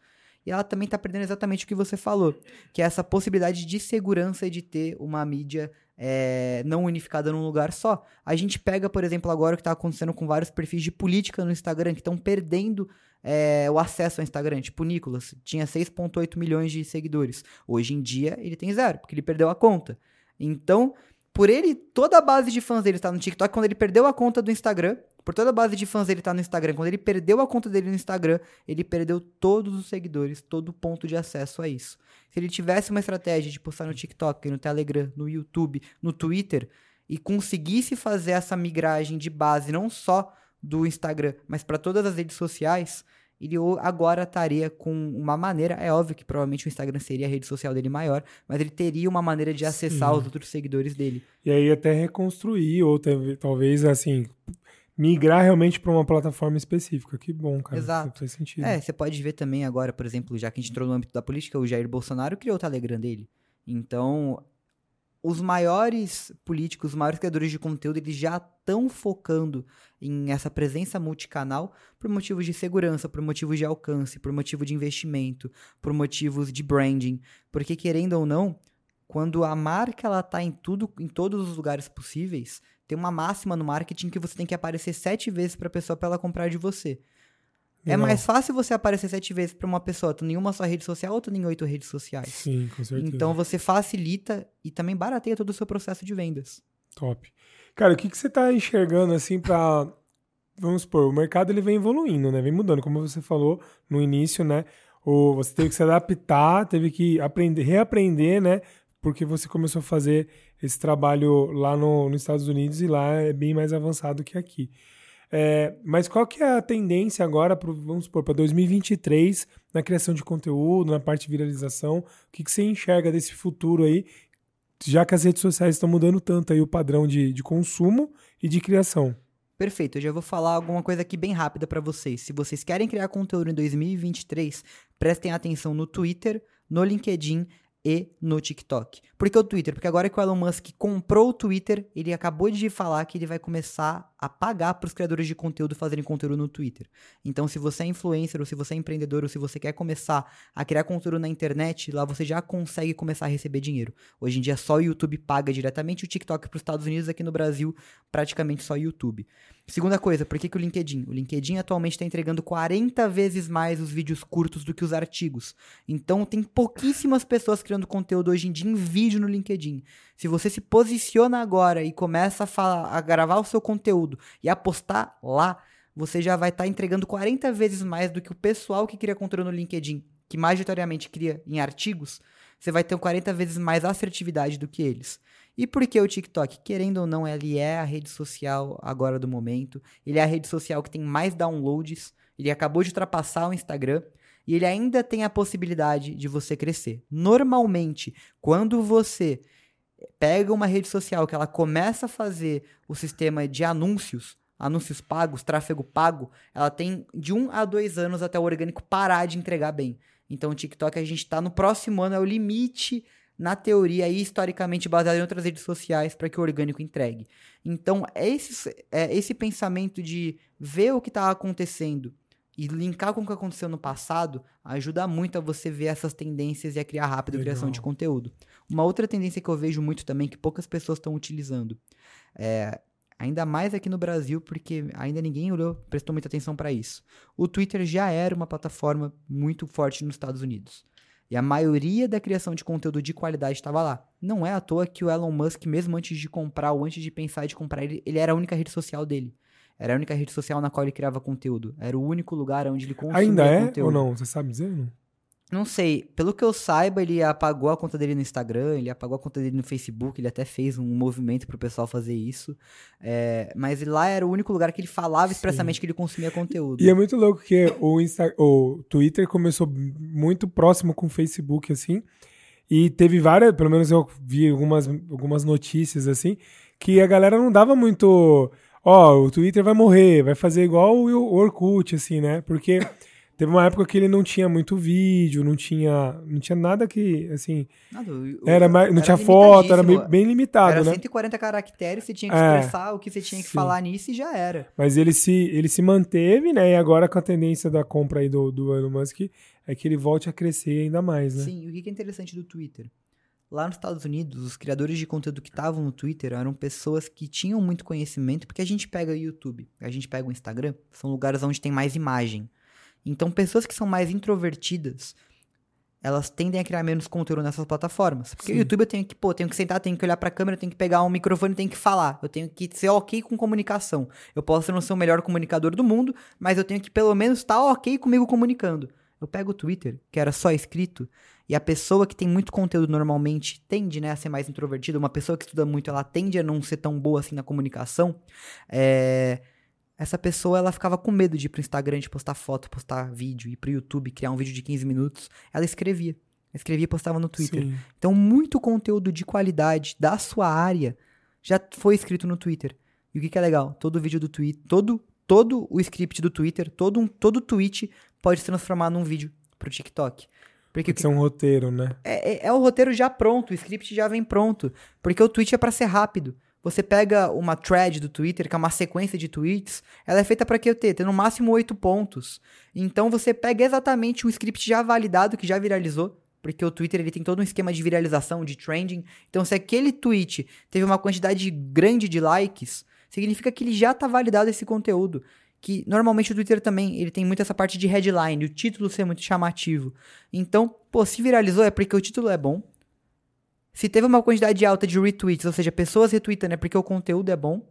E ela também tá perdendo exatamente o que você falou, que é essa possibilidade de segurança de ter uma mídia é, não unificada num lugar só. A gente pega, por exemplo, agora o que tá acontecendo com vários perfis de política no Instagram que estão perdendo é, o acesso ao Instagram. Tipo, o Nicolas tinha 6,8 milhões de seguidores. Hoje em dia, ele tem zero, porque ele perdeu a conta. Então, por ele, toda a base de fãs dele está no TikTok, quando ele perdeu a conta do Instagram, por toda a base de fãs dele tá no Instagram, quando ele perdeu a conta dele no Instagram, ele perdeu todos os seguidores, todo o ponto de acesso a isso. Se ele tivesse uma estratégia de postar no TikTok, no Telegram, no YouTube, no Twitter, e conseguisse fazer essa migragem de base não só do Instagram, mas para todas as redes sociais, ele agora estaria com uma maneira, é óbvio que provavelmente o Instagram seria a rede social dele maior, mas ele teria uma maneira de acessar Sim. os outros seguidores dele. E aí até reconstruir, ou talvez, assim, migrar realmente para uma plataforma específica. Que bom, cara. Exato. Faz sentido. É, você pode ver também agora, por exemplo, já que a gente entrou no âmbito da política, o Jair Bolsonaro criou o Telegram dele. Então, os maiores políticos, os maiores criadores de conteúdo, eles já estão focando em essa presença multicanal por motivos de segurança, por motivos de alcance, por motivo de investimento, por motivos de branding. Porque, querendo ou não, quando a marca ela tá em tudo, em todos os lugares possíveis, tem uma máxima no marketing que você tem que aparecer sete vezes para a pessoa para ela comprar de você. É Legal. mais fácil você aparecer sete vezes para uma pessoa, estando em uma só rede social ou estando em oito redes sociais. Sim, com certeza. Então você facilita e também barateia todo o seu processo de vendas. Top. Cara, o que, que você tá enxergando assim pra. Vamos supor, o mercado ele vem evoluindo, né? Vem mudando, como você falou no início, né? Ou você teve que se adaptar, teve que aprender, reaprender, né? Porque você começou a fazer esse trabalho lá no, nos Estados Unidos e lá é bem mais avançado que aqui. É, mas qual que é a tendência agora, pro, vamos supor, para 2023 na criação de conteúdo, na parte de viralização? O que, que você enxerga desse futuro aí, já que as redes sociais estão mudando tanto aí o padrão de, de consumo e de criação? Perfeito, eu já vou falar alguma coisa aqui bem rápida para vocês. Se vocês querem criar conteúdo em 2023, prestem atenção no Twitter, no LinkedIn e no TikTok. Por que o Twitter? Porque agora que o Elon Musk comprou o Twitter, ele acabou de falar que ele vai começar a pagar para os criadores de conteúdo fazerem conteúdo no Twitter. Então, se você é influencer, ou se você é empreendedor, ou se você quer começar a criar conteúdo na internet, lá você já consegue começar a receber dinheiro. Hoje em dia, só o YouTube paga diretamente o TikTok para os Estados Unidos, aqui no Brasil, praticamente só o YouTube. Segunda coisa, por que, que o LinkedIn? O LinkedIn atualmente está entregando 40 vezes mais os vídeos curtos do que os artigos. Então tem pouquíssimas pessoas criando conteúdo hoje em dia em vídeo no LinkedIn. Se você se posiciona agora e começa a, falar, a gravar o seu conteúdo e a postar lá, você já vai estar entregando 40 vezes mais do que o pessoal que cria conteúdo no LinkedIn, que majoritariamente cria em artigos, você vai ter 40 vezes mais assertividade do que eles. E por que o TikTok? Querendo ou não, ele é a rede social agora do momento. Ele é a rede social que tem mais downloads. Ele acabou de ultrapassar o Instagram. E ele ainda tem a possibilidade de você crescer. Normalmente, quando você pega uma rede social que ela começa a fazer o sistema de anúncios, anúncios pagos, tráfego pago, ela tem de um a dois anos até o orgânico parar de entregar bem. Então o TikTok a gente está no próximo ano, é o limite na teoria e historicamente baseado em outras redes sociais para que o orgânico entregue. Então, é esse, é esse pensamento de ver o que está acontecendo e linkar com o que aconteceu no passado ajuda muito a você ver essas tendências e a criar rápido Legal. criação de conteúdo. Uma outra tendência que eu vejo muito também, que poucas pessoas estão utilizando, é, ainda mais aqui no Brasil, porque ainda ninguém olhou, prestou muita atenção para isso. O Twitter já era uma plataforma muito forte nos Estados Unidos. E a maioria da criação de conteúdo de qualidade estava lá. Não é à toa que o Elon Musk, mesmo antes de comprar ou antes de pensar de comprar ele, ele era a única rede social dele. Era a única rede social na qual ele criava conteúdo. Era o único lugar onde ele consumia Ainda é conteúdo. ou não? Você sabe dizer? Não? Não sei. Pelo que eu saiba, ele apagou a conta dele no Instagram, ele apagou a conta dele no Facebook, ele até fez um movimento pro pessoal fazer isso. É, mas lá era o único lugar que ele falava expressamente Sim. que ele consumia conteúdo. E é muito louco que o, Insta o Twitter começou muito próximo com o Facebook, assim. E teve várias, pelo menos eu vi algumas, algumas notícias, assim, que a galera não dava muito. Ó, oh, o Twitter vai morrer, vai fazer igual o Orkut, assim, né? Porque. <coughs> Teve uma época que ele não tinha muito vídeo, não tinha, não tinha nada que, assim... Nada, era mais, não era tinha foto, era bem, bem limitado, era né? 140 caracteres, você tinha que é, expressar o que você tinha que sim. falar nisso e já era. Mas ele se, ele se manteve, né? E agora com a tendência da compra aí do, do Elon Musk, é que ele volte a crescer ainda mais, né? Sim, e o que é interessante do Twitter? Lá nos Estados Unidos, os criadores de conteúdo que estavam no Twitter eram pessoas que tinham muito conhecimento, porque a gente pega o YouTube, a gente pega o Instagram, são lugares onde tem mais imagem. Então, pessoas que são mais introvertidas, elas tendem a criar menos conteúdo nessas plataformas. Porque Sim. o YouTube eu tenho que, pô, tenho que sentar, tenho que olhar pra câmera, tenho que pegar um microfone, tenho que falar. Eu tenho que ser ok com comunicação. Eu posso não ser o melhor comunicador do mundo, mas eu tenho que pelo menos estar tá ok comigo comunicando. Eu pego o Twitter, que era só escrito, e a pessoa que tem muito conteúdo normalmente tende né, a ser mais introvertida. Uma pessoa que estuda muito, ela tende a não ser tão boa assim na comunicação. É essa pessoa ela ficava com medo de ir pro Instagram, de postar foto, postar vídeo, ir pro YouTube, criar um vídeo de 15 minutos. Ela escrevia. Escrevia e postava no Twitter. Sim. Então, muito conteúdo de qualidade da sua área já foi escrito no Twitter. E o que, que é legal? Todo vídeo do Twitter, todo, todo o script do Twitter, todo, um, todo tweet pode se transformar num vídeo pro TikTok. Porque Pode ser um roteiro, né? É, é, é, o roteiro já pronto, o script já vem pronto. Porque o tweet é para ser rápido. Você pega uma thread do Twitter, que é uma sequência de tweets, ela é feita para que eu ter? Ter no máximo oito pontos. Então você pega exatamente um script já validado, que já viralizou, porque o Twitter ele tem todo um esquema de viralização, de trending. Então se aquele tweet teve uma quantidade grande de likes, significa que ele já está validado esse conteúdo. Que normalmente o Twitter também ele tem muito essa parte de headline, o título ser muito chamativo. Então, pô, se viralizou é porque o título é bom, se teve uma quantidade alta de retweets, ou seja, pessoas retweetando é porque o conteúdo é bom.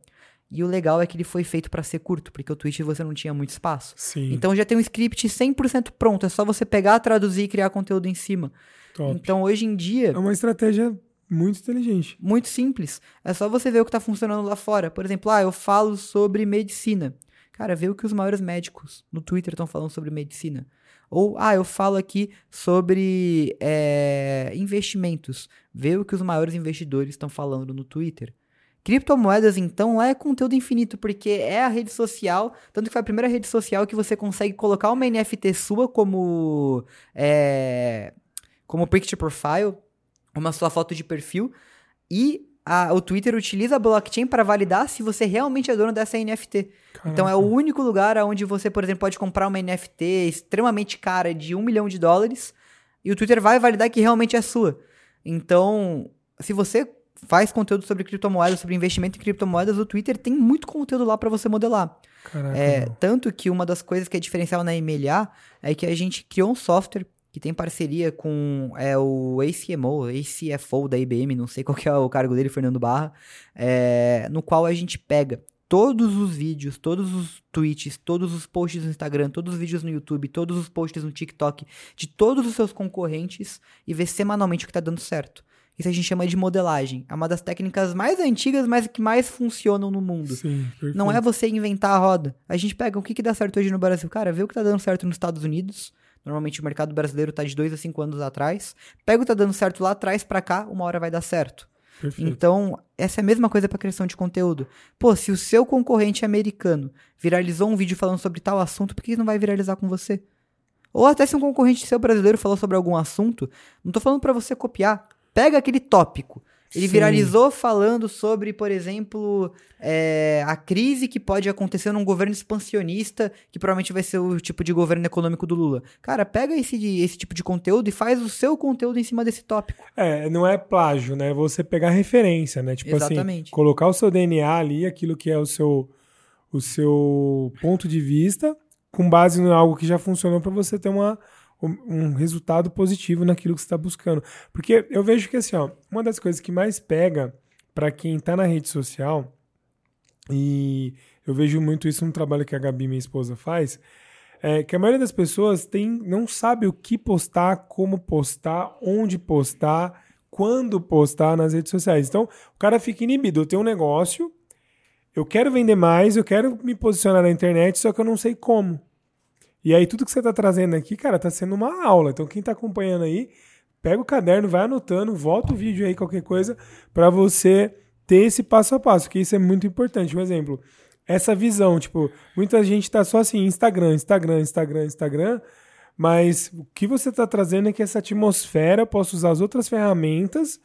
E o legal é que ele foi feito para ser curto, porque o tweet você não tinha muito espaço. Sim. Então já tem um script 100% pronto, é só você pegar, traduzir e criar conteúdo em cima. Top. Então hoje em dia. É uma estratégia muito inteligente. Muito simples. É só você ver o que está funcionando lá fora. Por exemplo, ah, eu falo sobre medicina. Cara, vê o que os maiores médicos no Twitter estão falando sobre medicina. Ou, ah, eu falo aqui sobre é, investimentos. Vê o que os maiores investidores estão falando no Twitter. Criptomoedas, então, lá é conteúdo infinito, porque é a rede social, tanto que foi a primeira rede social que você consegue colocar uma NFT sua como, é, como picture profile, uma sua foto de perfil, e a, o Twitter utiliza a blockchain para validar se você realmente é dono dessa NFT. Caraca. Então é o único lugar onde você, por exemplo, pode comprar uma NFT extremamente cara de um milhão de dólares e o Twitter vai validar que realmente é sua. Então, se você faz conteúdo sobre criptomoedas, sobre investimento em criptomoedas, o Twitter tem muito conteúdo lá para você modelar. É, tanto que uma das coisas que é diferencial na MLA é que a gente criou um software que tem parceria com é, o ACMO, ACFO da IBM, não sei qual que é o cargo dele, Fernando Barra, é, no qual a gente pega todos os vídeos, todos os tweets, todos os posts no Instagram, todos os vídeos no YouTube, todos os posts no TikTok de todos os seus concorrentes e ver semanalmente o que está dando certo. Isso a gente chama de modelagem. É uma das técnicas mais antigas, mas que mais funcionam no mundo. Sim. Não é você inventar a roda. A gente pega o que, que dá certo hoje no Brasil. Cara, vê o que tá dando certo nos Estados Unidos. Normalmente o mercado brasileiro tá de 2 a 5 anos atrás. Pega o que tá dando certo lá atrás pra cá, uma hora vai dar certo. Perfeito. Então, essa é a mesma coisa para criação de conteúdo. Pô, se o seu concorrente americano viralizou um vídeo falando sobre tal assunto, por que não vai viralizar com você? Ou até se um concorrente seu brasileiro falou sobre algum assunto, não tô falando para você copiar. Pega aquele tópico. Ele Sim. viralizou falando sobre, por exemplo, é, a crise que pode acontecer num governo expansionista, que provavelmente vai ser o tipo de governo econômico do Lula. Cara, pega esse, esse tipo de conteúdo e faz o seu conteúdo em cima desse tópico. É, não é plágio, né? Você pegar referência, né? Tipo assim, Exatamente. colocar o seu DNA ali, aquilo que é o seu, o seu ponto de vista, com base em algo que já funcionou para você ter uma, um, resultado positivo naquilo que você está buscando. Porque eu vejo que assim, ó, uma das coisas que mais pega para quem tá na rede social, e eu vejo muito isso no trabalho que a Gabi, minha esposa, faz, é que a maioria das pessoas tem, não sabe o que postar, como postar, onde postar, quando postar nas redes sociais. Então, o cara fica inibido. Eu tenho um negócio, eu quero vender mais, eu quero me posicionar na internet, só que eu não sei como. E aí, tudo que você está trazendo aqui, cara, tá sendo uma aula. Então, quem está acompanhando aí, pega o caderno, vai anotando, volta o vídeo aí, qualquer coisa, para você ter esse passo a passo, que isso é muito importante. Um exemplo, essa visão, tipo, muita gente tá só assim, Instagram, Instagram, Instagram, Instagram, mas o que você está trazendo é que essa atmosfera eu posso usar as outras ferramentas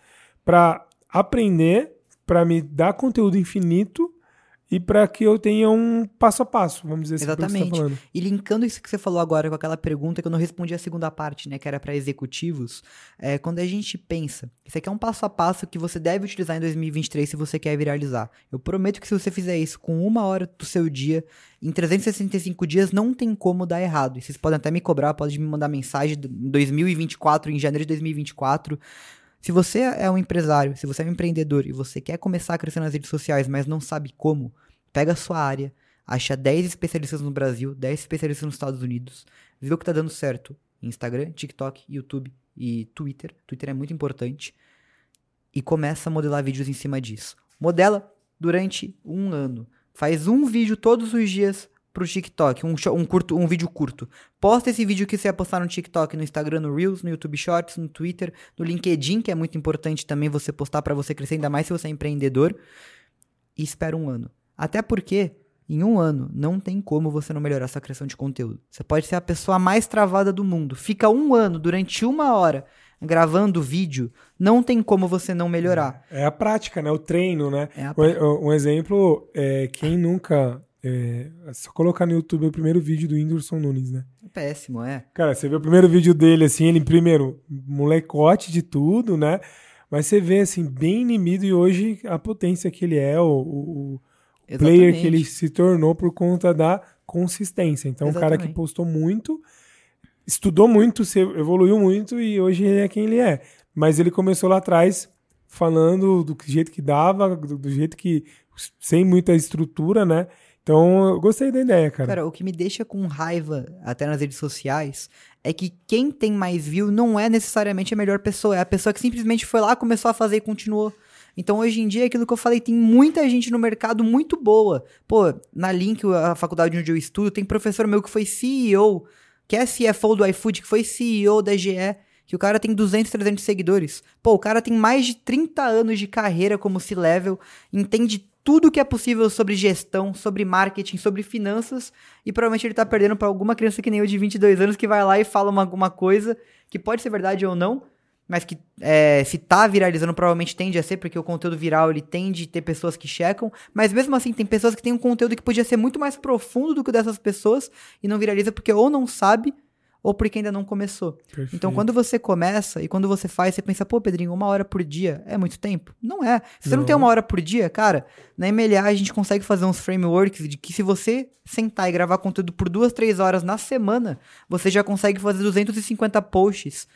para aprender, para me dar conteúdo infinito e para que eu tenha um passo a passo, vamos dizer assim. tá Exatamente. falando. E linkando isso que você falou agora com aquela pergunta que eu não respondi a segunda parte, né, que era para executivos, é, quando a gente pensa, isso aqui é um passo a passo que você deve utilizar em 2023 se você quer viralizar. Eu prometo que se você fizer isso com uma hora do seu dia, em 365 dias não tem como dar errado. E vocês podem até me cobrar, podem me mandar mensagem em 2024, em janeiro de 2024. Se você é um empresário, se você é um empreendedor e você quer começar a crescer nas redes sociais, mas não sabe como, pega a sua área, acha 10 especialistas no Brasil, 10 especialistas nos Estados Unidos, vê o que tá dando certo Instagram, TikTok, YouTube e Twitter. Twitter é muito importante. E começa a modelar vídeos em cima disso. Modela durante um ano. Faz um vídeo todos os dias pro TikTok, um, um, curto, um vídeo curto. Posta esse vídeo que você ia postar no TikTok, no Instagram, no Reels, no YouTube Shorts, no Twitter, no LinkedIn, que é muito importante também você postar para você crescer, ainda mais se você é empreendedor. E espera um ano. Até porque, em um ano, não tem como você não melhorar sua criação de conteúdo. Você pode ser a pessoa mais travada do mundo. Fica um ano, durante uma hora, gravando vídeo, não tem como você não melhorar. É a prática, né? O treino, né? É Um, um exemplo é quem nunca. É, é só colocar no YouTube o primeiro vídeo do Whindersson Nunes, né? Péssimo, é. Cara, você vê o primeiro vídeo dele, assim, ele primeiro, molecote de tudo, né? Mas você vê, assim, bem inimido e hoje a potência que ele é, o, o, o player que ele se tornou por conta da consistência. Então, um cara que Exatamente. postou muito, estudou muito, se evoluiu muito e hoje ele é quem ele é. Mas ele começou lá atrás falando do jeito que dava, do, do jeito que. sem muita estrutura, né? Então, eu gostei da ideia, cara. Cara, o que me deixa com raiva até nas redes sociais é que quem tem mais view não é necessariamente a melhor pessoa, é a pessoa que simplesmente foi lá, começou a fazer e continuou. Então, hoje em dia, aquilo que eu falei, tem muita gente no mercado muito boa. Pô, na Link, a faculdade onde eu estudo, tem professor meu que foi CEO, que é CFO do iFood, que foi CEO da GE, que o cara tem 200, 300 seguidores. Pô, o cara tem mais de 30 anos de carreira como C-Level, entende tudo que é possível sobre gestão, sobre marketing, sobre finanças, e provavelmente ele tá perdendo pra alguma criança que nem eu de 22 anos que vai lá e fala uma, alguma coisa que pode ser verdade ou não, mas que é, se tá viralizando provavelmente tende a ser, porque o conteúdo viral ele tende a ter pessoas que checam, mas mesmo assim tem pessoas que têm um conteúdo que podia ser muito mais profundo do que o dessas pessoas e não viraliza porque ou não sabe ou porque ainda não começou. Perfeito. Então, quando você começa e quando você faz, você pensa, pô, Pedrinho, uma hora por dia é muito tempo? Não é. Se você não, Não. tem uma hora por dia, cara, na MLA a gente consegue fazer uns frameworks de que se você sentar e gravar conteúdo por duas, três horas na semana, você já consegue fazer 250 posts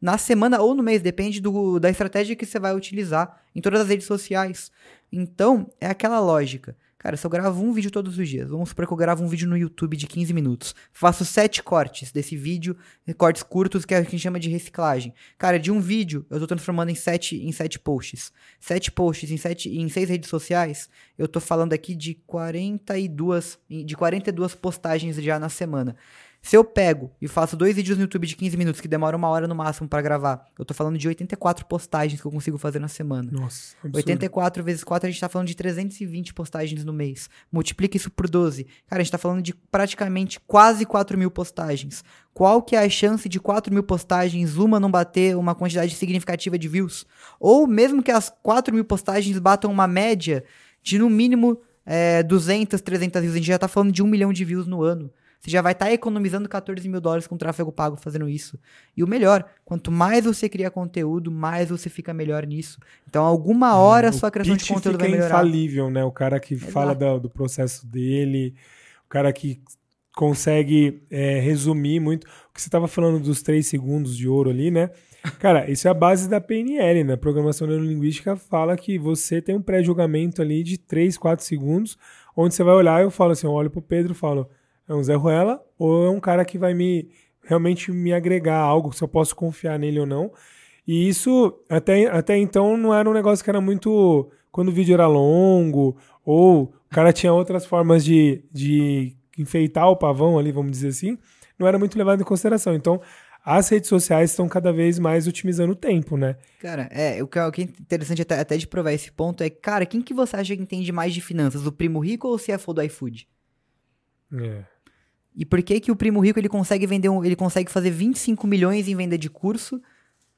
na semana ou no mês, depende do, da estratégia que você vai utilizar em todas as redes sociais. Então, é aquela lógica. Cara, se eu gravo um vídeo todos os dias, vamos supor que eu gravo um vídeo no YouTube de 15 minutos, faço sete cortes desse vídeo, cortes curtos que a gente chama de reciclagem. Cara, de um vídeo eu tô transformando em sete, em sete posts. Sete posts em, sete, em seis redes sociais, eu tô falando aqui de 42, de 42 postagens já na semana. Se eu pego e faço dois vídeos no YouTube de 15 minutos, que demora uma hora no máximo para gravar, eu tô falando de 84 postagens que eu consigo fazer na semana. Nossa, absurdo. 84 vezes 4, a gente tá falando de 320 postagens no mês. Multiplica isso por 12. Cara, a gente tá falando de praticamente quase 4 mil postagens. Qual que é a chance de 4 mil postagens, uma não bater uma quantidade significativa de views? Ou mesmo que as 4 mil postagens batam uma média de no mínimo é, 200, 300 views. A gente já tá falando de um milhão de views no ano. Você já vai estar tá economizando 14 mil dólares com tráfego pago fazendo isso. E o melhor, quanto mais você cria conteúdo, mais você fica melhor nisso. Então, alguma hora a sua criação de conteúdo fica vai melhorar. infalível, né? O cara que Exato. fala do, do, processo dele, o cara que consegue é, resumir muito. O que você estava falando dos três segundos de ouro ali, né? Cara, <laughs> isso é a base da PNL, né? Programação Neurolinguística fala que você tem um pré-julgamento ali de 3, 4 segundos, onde você vai olhar, eu falo assim, eu olho pro Pedro e falo, é um Zé Ruela ou é um cara que vai me realmente me agregar algo, se eu posso confiar nele ou não. E isso, até, até então, não era um negócio que era muito. Quando o vídeo era longo, ou o cara tinha outras formas de, de enfeitar o pavão ali, vamos dizer assim, não era muito levado em consideração. Então, as redes sociais estão cada vez mais otimizando o tempo, né? Cara, é, o que, é, é interessante até, até de provar esse ponto é, cara, quem que você acha que entende mais de finanças, o primo rico ou o CFO do iFood? É. E por que que o primo rico ele consegue vender um, ele consegue fazer 25 milhões em venda de curso,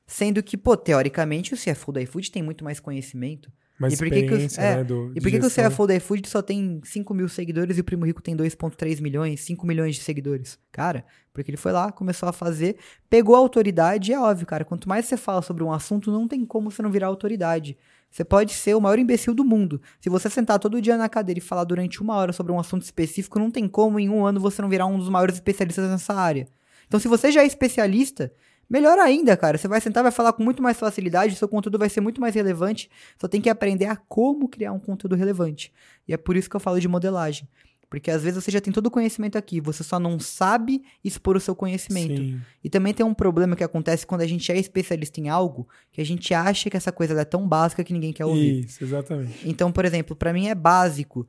sendo que, pô, teoricamente o CFO da iFood tem muito mais conhecimento. Mais e por que, que, o, é, né, do, e por que, que o CFO da iFood só tem 5 mil seguidores e o Primo Rico tem 2,3 milhões, 5 milhões de seguidores? Cara, porque ele foi lá, começou a fazer, pegou a autoridade, é óbvio, cara. Quanto mais você fala sobre um assunto, não tem como você não virar autoridade. Você pode ser o maior imbecil do mundo. Se você sentar todo dia na cadeira e falar durante uma hora sobre um assunto específico, não tem como em um ano você não virar um dos maiores especialistas nessa área. Então, se você já é especialista, melhor ainda, cara. Você vai sentar, vai falar com muito mais facilidade, seu conteúdo vai ser muito mais relevante. Só tem que aprender a como criar um conteúdo relevante. E é por isso que eu falo de modelagem. Porque às vezes você já tem todo o conhecimento aqui, você só não sabe expor o seu conhecimento. Sim. E também tem um problema que acontece quando a gente é especialista em algo, que a gente acha que essa coisa é tão básica que ninguém quer ouvir. Isso, exatamente. Então, por exemplo, para mim é básico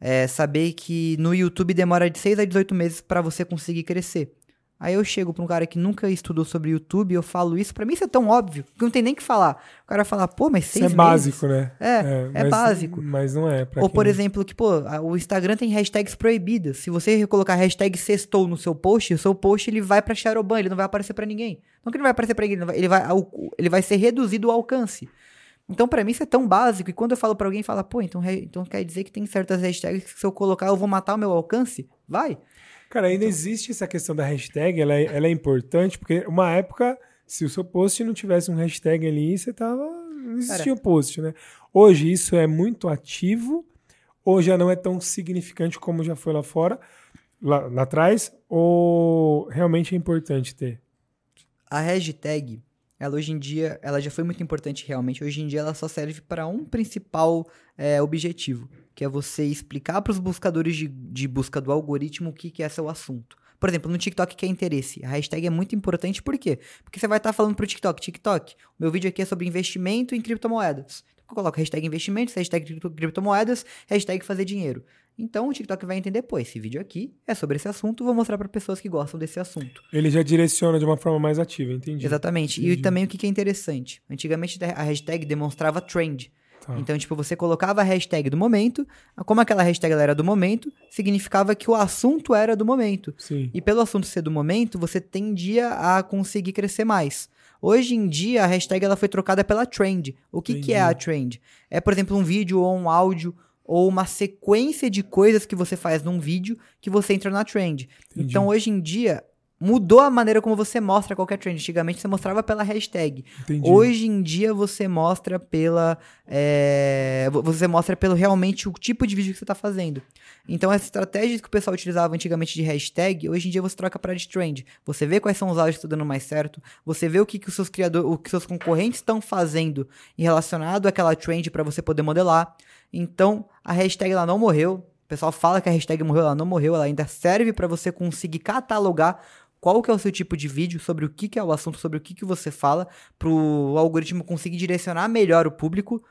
é, saber que no YouTube demora de 6 a 18 meses para você conseguir crescer. Aí eu chego pra um cara que nunca estudou sobre YouTube e eu falo isso, para mim isso é tão óbvio, que não tem nem que falar. O cara fala, pô, mas seis Isso é meses? básico, né? É, é, é mas, básico. Mas não é. Ou, por exemplo, que, pô, o Instagram tem hashtags proibidas. Se você colocar hashtag sextou no seu post, o seu post ele vai pra Sharoban, ele não vai aparecer para ninguém. Não que ele vai aparecer pra ninguém, ele vai, ele vai ser reduzido o alcance. Então, para mim, isso é tão básico. E quando eu falo para alguém, fala, pô, então, então quer dizer que tem certas hashtags que se eu colocar eu vou matar o meu alcance? Vai. Cara, ainda existe essa questão da hashtag, ela é, ela é importante, porque uma época, se o seu post não tivesse um hashtag ali, você tava. Não existia o um post, né? Hoje isso é muito ativo, ou já não é tão significante como já foi lá fora, lá, lá atrás, ou realmente é importante ter? A hashtag, ela hoje em dia, ela já foi muito importante realmente. Hoje em dia ela só serve para um principal é, objetivo, que é você explicar para os buscadores de, de busca do algoritmo o que, que é seu assunto. Por exemplo, no TikTok que é interesse. A hashtag é muito importante, por quê? Porque você vai estar tá falando pro TikTok, TikTok, o meu vídeo aqui é sobre investimento em criptomoedas. Então, eu coloco hashtag investimentos, hashtag criptomoedas, hashtag fazer dinheiro. Então o TikTok vai entender, pô, esse vídeo aqui é sobre esse assunto, vou mostrar para pessoas que gostam desse assunto. Ele já direciona de uma forma mais ativa, entendi. Exatamente. Entendi. E também o que é interessante. Antigamente a hashtag demonstrava trend. Tá. Então, tipo, você colocava a hashtag do momento, como aquela hashtag era do momento, significava que o assunto era do momento. Sim. E pelo assunto ser do momento, você tendia a conseguir crescer mais. Hoje em dia, a hashtag ela foi trocada pela trend. O que, que é a trend? É, por exemplo, um vídeo ou um áudio ou uma sequência de coisas que você faz num vídeo que você entra na trend. Entendi. Então, hoje em dia, mudou a maneira como você mostra qualquer trend. Antigamente você mostrava pela hashtag. Entendi. Hoje em dia você mostra pela. é, vo- você mostra pelo realmente o tipo de vídeo que você está fazendo. Então, essa estratégia que o pessoal utilizava antigamente de hashtag, hoje em dia você troca para de trend. Você vê quais são os áudios que estão dando mais certo, você vê o que, que os seus criadores, o que seus concorrentes estão fazendo em relacionado àquela trend para você poder modelar. Então, a hashtag ela não morreu. O pessoal fala que a hashtag morreu, ela não morreu, ela ainda serve para você conseguir catalogar qual que é o seu tipo de vídeo, sobre o que, que é o assunto, sobre o que, que você fala, para o algoritmo conseguir direcionar melhor o público,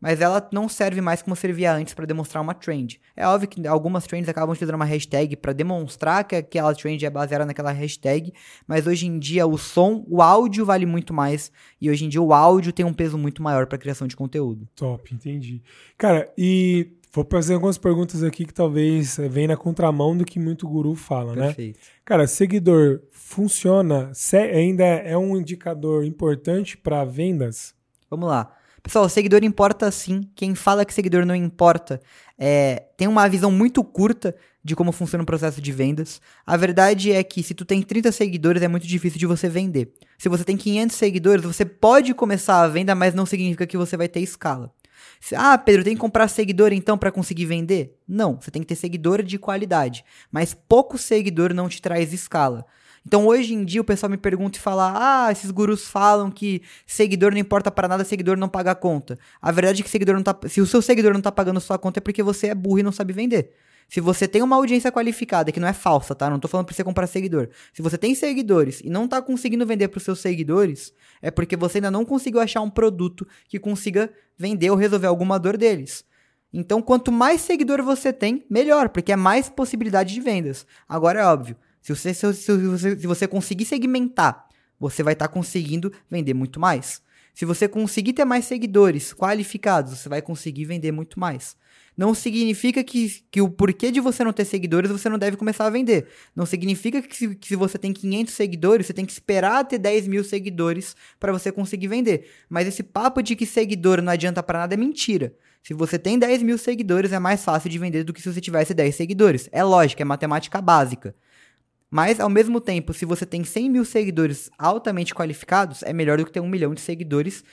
mas ela não serve mais como servia antes para demonstrar uma trend. É óbvio que algumas trends acabam utilizando uma hashtag para demonstrar que aquela trend é baseada naquela hashtag, mas hoje em dia o som, o áudio vale muito mais, e hoje em dia o áudio tem um peso muito maior para criação de conteúdo. Top, entendi. Cara, e vou fazer algumas perguntas aqui que talvez eh, venha na contramão do que muito guru fala, né? Perfeito. Cara, seguidor funciona? Se- ainda é um indicador importante para vendas? Vamos lá. Pessoal, seguidor importa sim. Quem fala que seguidor não importa é, tem uma visão muito curta de como funciona o processo de vendas. A verdade é que se tu tem 30 seguidores é muito difícil de você vender. Se você tem 500 seguidores, você pode começar a venda, mas não significa que você vai ter escala. Ah, Pedro, tem que comprar seguidor então para conseguir vender? Não, você tem que ter seguidor de qualidade. Mas pouco seguidor não te traz escala. Então hoje em dia o pessoal me pergunta e fala: "Ah, esses gurus falam que seguidor não importa para nada, seguidor não paga a conta". A verdade é que seguidor não tá, se o seu seguidor não tá pagando sua conta é porque você é burro e não sabe vender. Se você tem uma audiência qualificada, que não é falsa, tá? Não tô falando pra você comprar seguidor. Se você tem seguidores e não tá conseguindo vender pros seus seguidores, é porque você ainda não conseguiu achar um produto que consiga vender ou resolver alguma dor deles. Então, quanto mais seguidor você tem, melhor, porque é mais possibilidade de vendas. Agora é óbvio, se você, se, se você, se você conseguir segmentar, você vai estar conseguindo vender muito mais. Se você conseguir ter mais seguidores qualificados, você vai conseguir vender muito mais. Não significa que, que o porquê de você não ter seguidores você não deve começar a vender. Não significa que se, que se você tem 500 seguidores, você tem que esperar ter 10 mil seguidores para você conseguir vender. Mas esse papo de que seguidor não adianta para nada é mentira. Se você tem 10 mil seguidores, é mais fácil de vender do que se você tivesse 10 seguidores. É lógica, é matemática básica. Mas, ao mesmo tempo, se você tem 100 mil seguidores altamente qualificados, é melhor do que ter um milhão de seguidores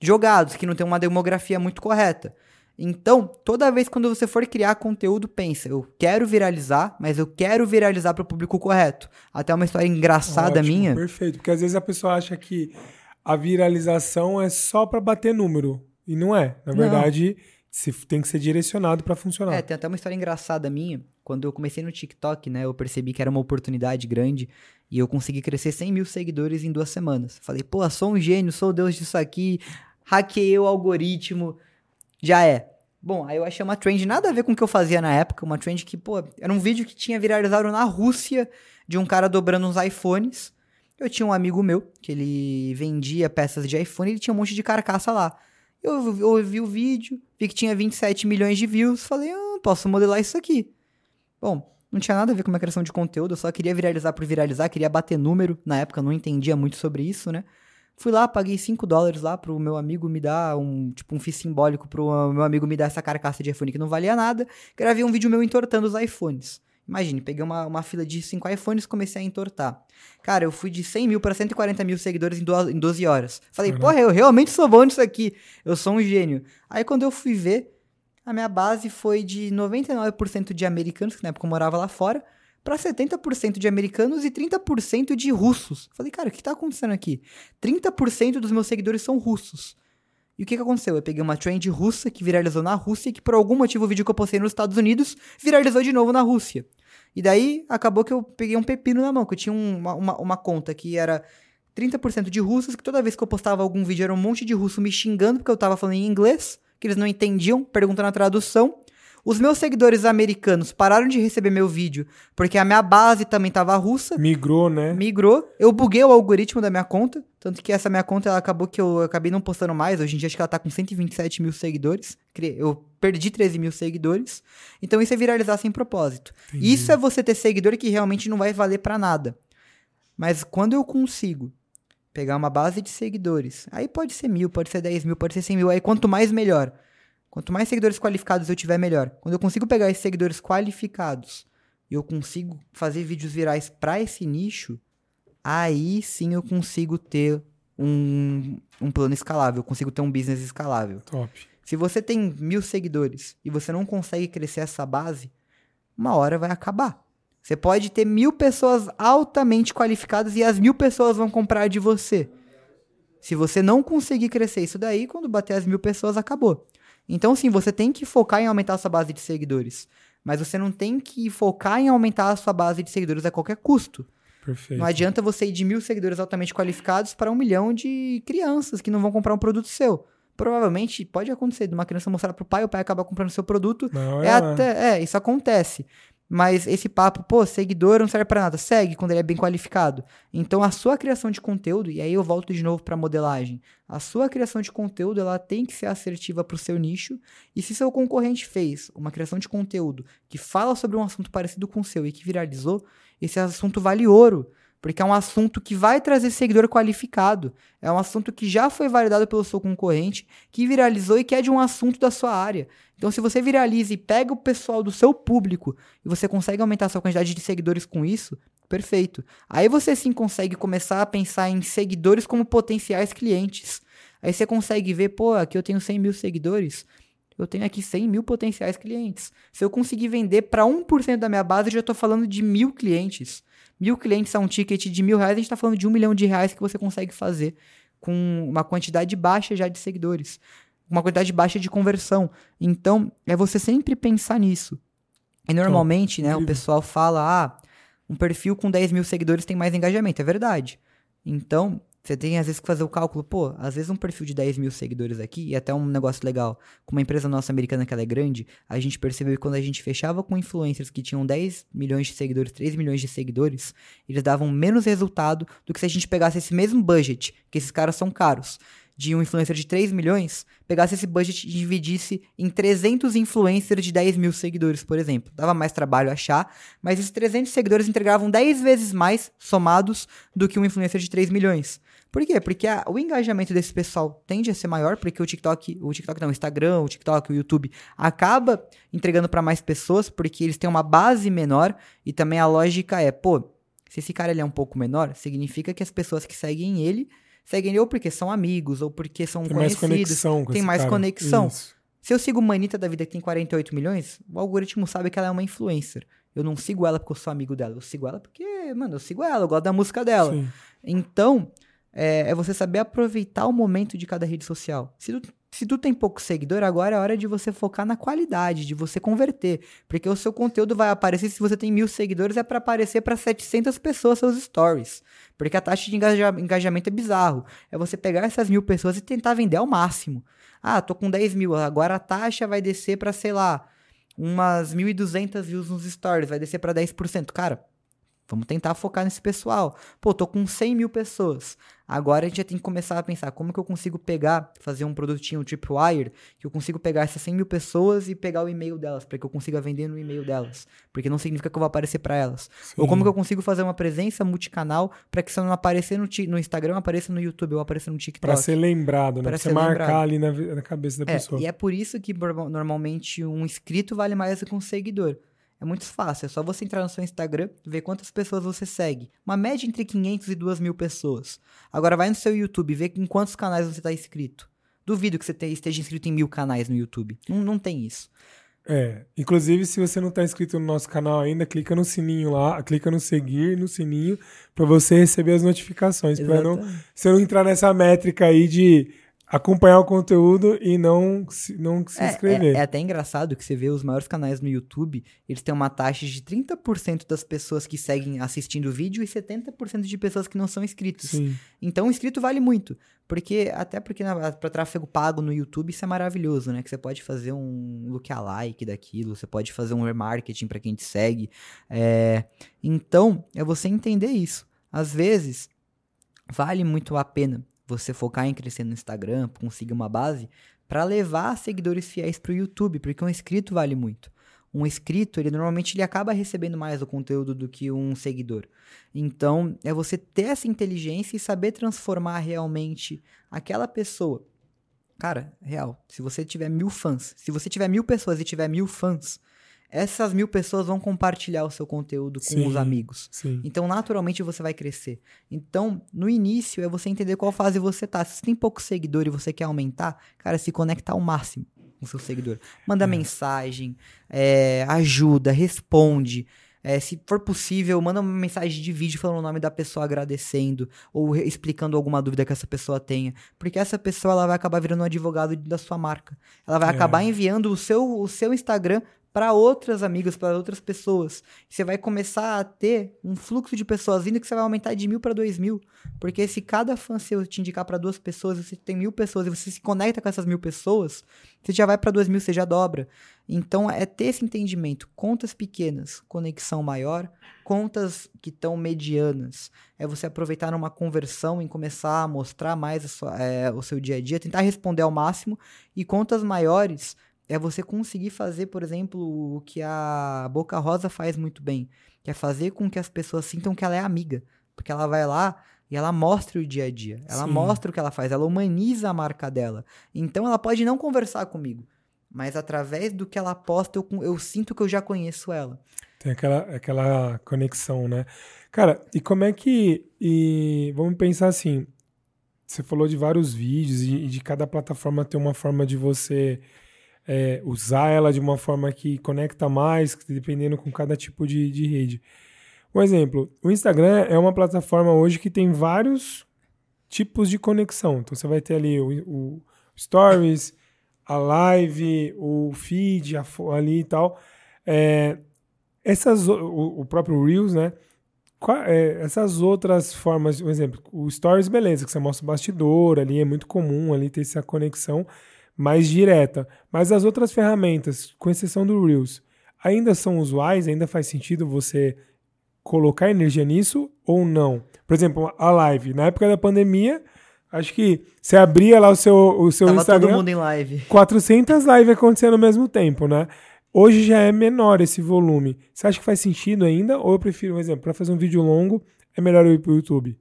jogados, que não tem uma demografia muito correta. Então, toda vez quando você for criar conteúdo, pensa, eu quero viralizar, mas eu quero viralizar para o público correto. Até uma história engraçada Ótimo, minha. Perfeito, porque às vezes a pessoa acha que a viralização é só para bater número. E não é. Na verdade, se- tem que ser direcionado para funcionar. É, tem até uma história engraçada minha. Quando eu comecei no TikTok, né, eu percebi que era uma oportunidade grande e eu consegui crescer 100 mil seguidores em duas semanas. Falei, pô, sou um gênio, sou o deus disso aqui, hackeei o algoritmo, já é. Bom, aí eu achei uma trend nada a ver com o que eu fazia na época, uma trend que, pô, era um vídeo que tinha viralizado na Rússia de um cara dobrando uns iPhones. Eu tinha um amigo meu que ele vendia peças de iPhone ele tinha um monte de carcaça lá. Eu, eu vi o vídeo, vi que tinha 27 milhões de views, falei, ah, posso modelar isso aqui. Bom, não tinha nada a ver com a criação de conteúdo, eu só queria viralizar por viralizar, queria bater número. Na época eu não entendia muito sobre isso, né? Fui lá, paguei 5 dólares lá pro meu amigo me dar um, tipo, um FII simbólico pro meu amigo me dar essa carcaça de iPhone que não valia nada. Gravei um vídeo meu entortando os iPhones. Imagine, peguei uma, uma fila de 5 iPhones e comecei a entortar. Cara, eu fui de 100 mil para 140 mil seguidores em, duas, em 12 horas. Falei, Caraca. porra, eu realmente sou bom nisso aqui. Eu sou um gênio. Aí quando eu fui ver, a minha base foi de 99% de americanos, que na época eu morava lá fora, para 70% de americanos e 30% de russos. Falei, cara, o que tá acontecendo aqui? 30% dos meus seguidores são russos. E o que, que aconteceu? Eu peguei uma trend russa que viralizou na Rússia que por algum motivo o vídeo que eu postei nos Estados Unidos viralizou de novo na Rússia. E daí acabou que eu peguei um pepino na mão, que eu tinha um- uma, uma, uma conta que era 30% de russos, que toda vez que eu postava algum vídeo era um monte de russo me xingando porque eu tava falando em inglês, que eles não entendiam, perguntando a tradução. Os meus seguidores americanos pararam de receber meu vídeo porque a minha base também tava russa, Migrou, né? migrou. Eu buguei o algoritmo da minha conta, tanto que essa minha conta ela acabou que eu acabei não postando mais. Hoje em dia acho que ela tá com 127 mil seguidores. Eu perdi 13 mil seguidores. Então isso é viralizar sem propósito. Entendi. Isso é você ter seguidor que realmente não vai valer pra nada. Mas quando eu consigo pegar uma base de seguidores, aí pode ser mil, pode ser 10 mil, pode ser 100 mil, aí quanto mais melhor. Quanto mais seguidores qualificados eu tiver, melhor. Quando eu consigo pegar esses seguidores qualificados, e eu consigo fazer vídeos virais para esse nicho, aí sim eu consigo ter um, um plano escalável, eu consigo ter um business escalável. Top. Se você tem mil seguidores e você não consegue crescer essa base, uma hora vai acabar. Você pode ter mil pessoas altamente qualificadas e as mil pessoas vão comprar de você. Se você não conseguir crescer isso daí, quando bater as mil pessoas, acabou. Então, sim, você tem que focar em aumentar a sua base de seguidores. Mas você não tem que focar em aumentar a sua base de seguidores a qualquer custo. Perfeito. Não adianta você ir de mil seguidores altamente qualificados para um milhão de crianças que não vão comprar um produto seu. Provavelmente pode acontecer de uma criança mostrar pro pai, o pai acaba comprando seu produto. Não, É, até, é, isso acontece. Mas esse papo, pô, seguidor não serve pra nada. Segue quando ele é bem qualificado. Então a sua criação de conteúdo, e aí eu volto de novo pra modelagem. A sua criação de conteúdo, ela tem que ser assertiva pro seu nicho. E se seu concorrente fez uma criação de conteúdo que fala sobre um assunto parecido com o seu e que viralizou, esse assunto vale ouro. Porque é um assunto que vai trazer seguidor qualificado. É um assunto que já foi validado pelo seu concorrente, que viralizou e que é de um assunto da sua área. Então, se você viraliza e pega o pessoal do seu público e você consegue aumentar a sua quantidade de seguidores com isso, perfeito. Aí você sim consegue começar a pensar em seguidores como potenciais clientes. Aí você consegue ver, pô, aqui eu tenho 100 mil seguidores. Eu tenho aqui 100 mil potenciais clientes. Se eu conseguir vender para 1% da minha base, eu já estou falando de mil clientes. Mil clientes a um ticket de mil reais, a gente está falando de um milhão de reais que você consegue fazer com uma quantidade baixa já de seguidores. Uma quantidade baixa de conversão. Então, é você sempre pensar nisso. E normalmente, né, o pessoal fala, ah, um perfil com 10 mil seguidores tem mais engajamento. É verdade. Então, você tem às vezes que fazer o cálculo, pô, às vezes um perfil de 10 mil seguidores aqui, e até um negócio legal, com uma empresa nossa americana que ela é grande, a gente percebeu que quando a gente fechava com influencers que tinham 10 milhões de seguidores, 3 milhões de seguidores, eles davam menos resultado do que se a gente pegasse esse mesmo budget, que esses caras são caros, de um influencer de 3 milhões, pegasse esse budget e dividisse em 300 influencers de 10 mil seguidores, por exemplo. Dava mais trabalho achar, mas esses 300 seguidores entregavam 10 vezes mais somados do que um influencer de 3 milhões. Por quê? Porque a- o engajamento desse pessoal tende a ser maior, porque o TikTok, o TikTok não, o Instagram, o TikTok, o YouTube acaba entregando para mais pessoas, porque eles têm uma base menor e também a lógica é, pô, se esse cara ele é um pouco menor, significa que as pessoas que seguem ele seguem ele ou porque são amigos ou porque são Tem mais conhecidos. conexão com tem mais cara. conexão. Isso. Se eu sigo uma Anitta da vida que tem 48 milhões, o algoritmo sabe que ela é uma influencer. Eu não sigo ela porque eu sou amigo dela. Eu sigo ela porque, mano, eu sigo ela, eu gosto da música dela. Sim. Então, é, é você saber aproveitar o momento de cada rede social. Se tu, se tu tem pouco seguidor, agora é hora de você focar na qualidade, de você converter. Porque o seu conteúdo vai aparecer, se você tem mil seguidores, é para aparecer para 700 pessoas seus stories. Porque a taxa de engaja- engajamento é bizarro. É você pegar essas mil pessoas e tentar vender ao máximo. Ah, tô com 10 mil, agora a taxa vai descer para, sei lá, umas 1.200 views nos stories, vai descer para 10%. Cara, vamos tentar focar nesse pessoal. Pô, tô com 100 mil pessoas. Agora a gente já tem que começar a pensar como que eu consigo pegar, fazer um produtinho Tripwire, que eu consigo pegar essas 100 mil pessoas e pegar o e-mail delas, para que eu consiga vender no e-mail delas. Porque não significa que eu vou aparecer para elas. Ou como que eu consigo fazer uma presença multicanal para que se eu não aparecer no, no Instagram, apareça no YouTube ou apareça no TikTok. Pra ser lembrado, né? Pra Pra você marcar lembrado. ali na, na cabeça da É, pessoa. e é por isso que norma- normalmente um inscrito vale mais do que um seguidor. É muito fácil, é só você entrar no seu Instagram, ver quantas pessoas você segue. Uma média entre 500 e 2 mil pessoas. Agora vai no seu YouTube, vê em quantos canais você está inscrito. Duvido que você te- esteja inscrito em mil canais no YouTube. Não, não tem isso. É, inclusive se você não tá inscrito no nosso canal ainda, clica no sininho lá, clica no seguir, no sininho, pra você receber as notificações, pra não, você não entrar nessa métrica aí de acompanhar o conteúdo e não se, não se É, inscrever. é- é até engraçado que você vê os maiores canais no YouTube, eles têm uma taxa de 30% das pessoas que seguem assistindo o vídeo e 70% de pessoas que não são inscritos. Sim. Então o inscrito vale muito. Porque, até porque para tráfego pago no YouTube isso é maravilhoso, né? Que você pode fazer um lookalike daquilo, você pode fazer um remarketing para quem te segue. É, Então, é você entender isso. Às vezes, vale muito a pena você focar em crescer no Instagram, conseguir uma base, para levar seguidores fiéis pro YouTube, porque um inscrito vale muito. Um inscrito, ele normalmente ele acaba recebendo mais o conteúdo do que um seguidor. Então, é você ter essa inteligência e saber transformar realmente aquela pessoa. Cara, real, se você tiver mil fãs, se você tiver mil pessoas e tiver mil fãs, essas mil pessoas vão compartilhar o seu conteúdo com Sim, os amigos. Sim. Então, naturalmente, você vai crescer. Então, no início, é você entender qual fase você tá. Se você tem pouco seguidor e você quer aumentar, cara, se conecta ao máximo com o seu seguidor. Manda É. mensagem, é, ajuda, responde. É, se for possível, manda uma mensagem de vídeo falando o nome da pessoa agradecendo ou explicando alguma dúvida que essa pessoa tenha. Porque essa pessoa ela vai acabar virando um advogado da sua marca. Ela vai É. acabar enviando o seu, o seu Instagram para outras amigas, para outras pessoas. Você vai começar a ter um fluxo de pessoas vindo que você vai aumentar de mil para dois mil. Porque se cada fã seu te indicar para duas pessoas, você tem mil pessoas e você se conecta com essas mil pessoas, você já vai para dois mil, você já dobra. Então é ter esse entendimento. Contas pequenas, conexão maior. Contas que estão medianas, é você aproveitar numa conversão e começar a mostrar mais a sua- é, o seu dia a dia, tentar responder ao máximo. E contas maiores é você conseguir fazer, por exemplo, o que a Boca Rosa faz muito bem, que é fazer com que as pessoas sintam que ela é amiga, porque ela vai lá e ela mostra o dia a dia, ela Sim. mostra o que ela faz, ela humaniza a marca dela. Então ela pode não conversar comigo, mas através do que ela posta eu, eu sinto que eu já conheço ela. Tem aquela, aquela conexão, né? Cara, e como é que. E vamos pensar assim. Você falou de vários vídeos e, e de cada plataforma ter uma forma de você é, usar ela de uma forma que conecta mais, dependendo com cada tipo de, de rede. Um exemplo, o Instagram é uma plataforma hoje que tem vários tipos de conexão. Então você vai ter ali o, o Stories, a Live, o Feed, a ali e tal. É, essas, o, o próprio Reels, né? É, essas outras formas, por exemplo, o Stories, beleza, que você mostra o bastidor ali, é muito comum ali ter essa conexão mais direta. Mas as outras ferramentas, com exceção do Reels, ainda são usuais? Ainda faz sentido você colocar energia nisso ou não? Por exemplo, a live. Na época da pandemia, acho que você abria lá o seu, o seu Tava Instagram. todo mundo em live. 400 lives acontecendo ao mesmo tempo, né? Hoje já é menor esse volume. Você acha que faz sentido ainda? Ou eu prefiro, por exemplo, para fazer um vídeo longo, é melhor eu ir pro YouTube?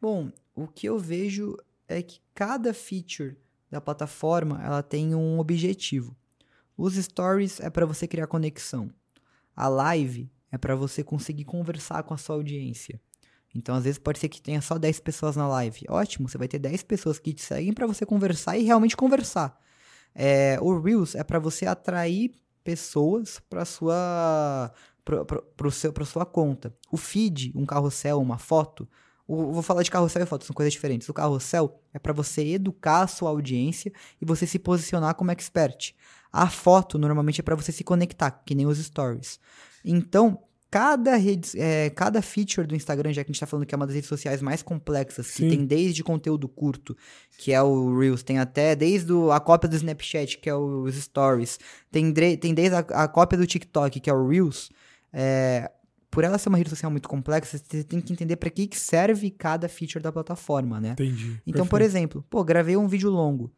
Bom, o que eu vejo é que cada feature da plataforma ela tem um objetivo. Os stories é para você criar conexão. A live é para você conseguir conversar com a sua audiência. Então, às vezes pode ser que tenha só 10 pessoas na live. Ótimo, você vai ter 10 pessoas que te seguem para você conversar e realmente conversar. É, o Reels é para você atrair pessoas para sua pra sua conta. O feed, um carrossel, uma foto, o- vou falar de carrossel e foto, são coisas diferentes. O carrossel é para você educar a sua audiência e você se posicionar como expert. A foto normalmente é para você se conectar, que nem os stories. Então, cada rede, é, cada feature do Instagram, já que a gente tá falando que é uma das redes sociais mais complexas, que Sim. tem desde conteúdo curto, que é o Reels, tem até desde a cópia do Snapchat, que é os Stories, tem, tem desde a, a cópia do TikTok, que é o Reels. É, por ela ser uma rede social muito complexa, você tem que entender para que, que serve cada feature da plataforma, né? Entendi. Então, por Perfeito. exemplo, pô, gravei um vídeo longo.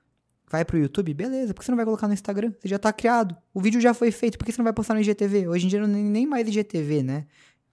Vai pro YouTube? Beleza. Por que você não vai colocar no Instagram? Você já tá criado. O vídeo já foi feito. Por que você não vai postar no IGTV? Hoje em dia não nem nem mais IGTV, né?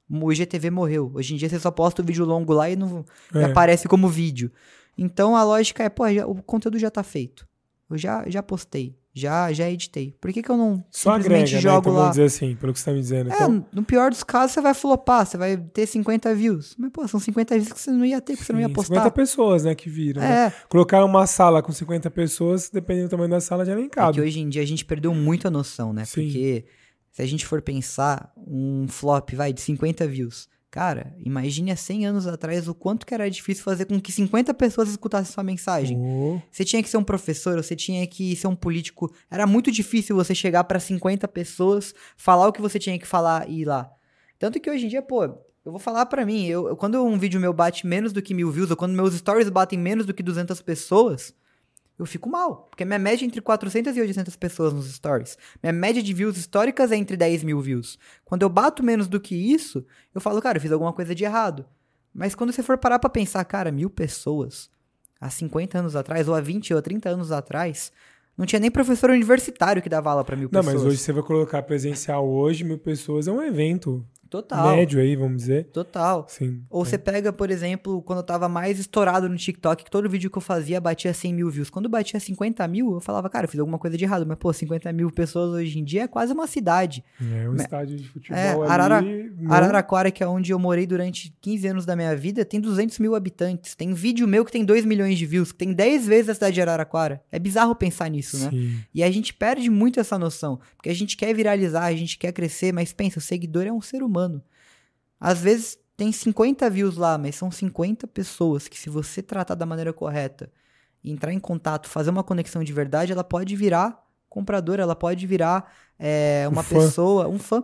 O IGTV morreu. Hoje em dia você só posta o vídeo longo lá e não e É. aparece como vídeo. Então a lógica é, pô, já- o conteúdo já tá feito. Eu já, já postei. Já, já editei. Por que, que eu não Só simplesmente agrega, né? jogo Então, lá? vamos dizer assim, pelo que você tá me dizendo. É, Então, no pior dos casos, você vai flopar, você vai ter 50 views. Mas, pô, são 50 views que você não ia ter, porque você não ia postar. 50 pessoas, né, que viram. né? É, Colocar uma sala com 50 pessoas, dependendo do tamanho da sala, já nem é cabe. que hoje em dia a gente perdeu muito a noção, né? Sim. Porque se a gente for pensar, um flop, vai, de 50 views. Cara, imagine há 100 anos atrás o quanto que era difícil fazer com que 50 pessoas escutassem sua mensagem. Oh, Você tinha que ser um professor, você tinha que ser um político. Era muito difícil você chegar pra 50 pessoas, falar o que você tinha que falar e ir lá. Tanto que hoje em dia, pô, eu vou falar pra mim, eu, eu- quando um vídeo meu bate menos do que mil views, ou quando meus stories batem menos do que 200 pessoas, eu fico mal. Porque minha média é entre 400 e 800 pessoas nos stories. Minha média de views históricas é entre 10 mil views. Quando eu bato menos do que isso, eu falo, cara, eu fiz alguma coisa de errado. Mas quando você for parar pra pensar, cara, mil pessoas, há 50 anos atrás, ou há 20 ou 30 anos atrás, não tinha nem professor universitário que dava aula pra mil Não, pessoas. mas hoje você vai colocar presencial hoje, mil pessoas, é um evento. Total. médio aí, vamos dizer. Total. Sim. Ou é. você pega, por exemplo, quando eu tava mais estourado no TikTok, que todo vídeo que eu fazia batia 100 mil views. Quando batia 50 mil, eu falava, cara, eu fiz alguma coisa de errado. Mas, pô, 50 mil pessoas hoje em dia é quase uma cidade. É um Me- estádio de futebol É, ali. Arara- não- Araraquara, que é onde eu morei durante 15 anos da minha vida, tem 200 mil habitantes. Tem vídeo meu que tem 2 milhões de views, que tem 10 vezes a cidade de Araraquara. É bizarro pensar nisso, né? Sim. E a gente perde muito essa noção. Porque a gente quer viralizar, a gente quer crescer, mas pensa, o seguidor é um ser humano. Às vezes tem 50 views lá, mas são 50 pessoas que, se você tratar da maneira correta, entrar em contato, fazer uma conexão de verdade, ela pode virar compradora, ela pode virar é, Um uma fã. pessoa, um fã.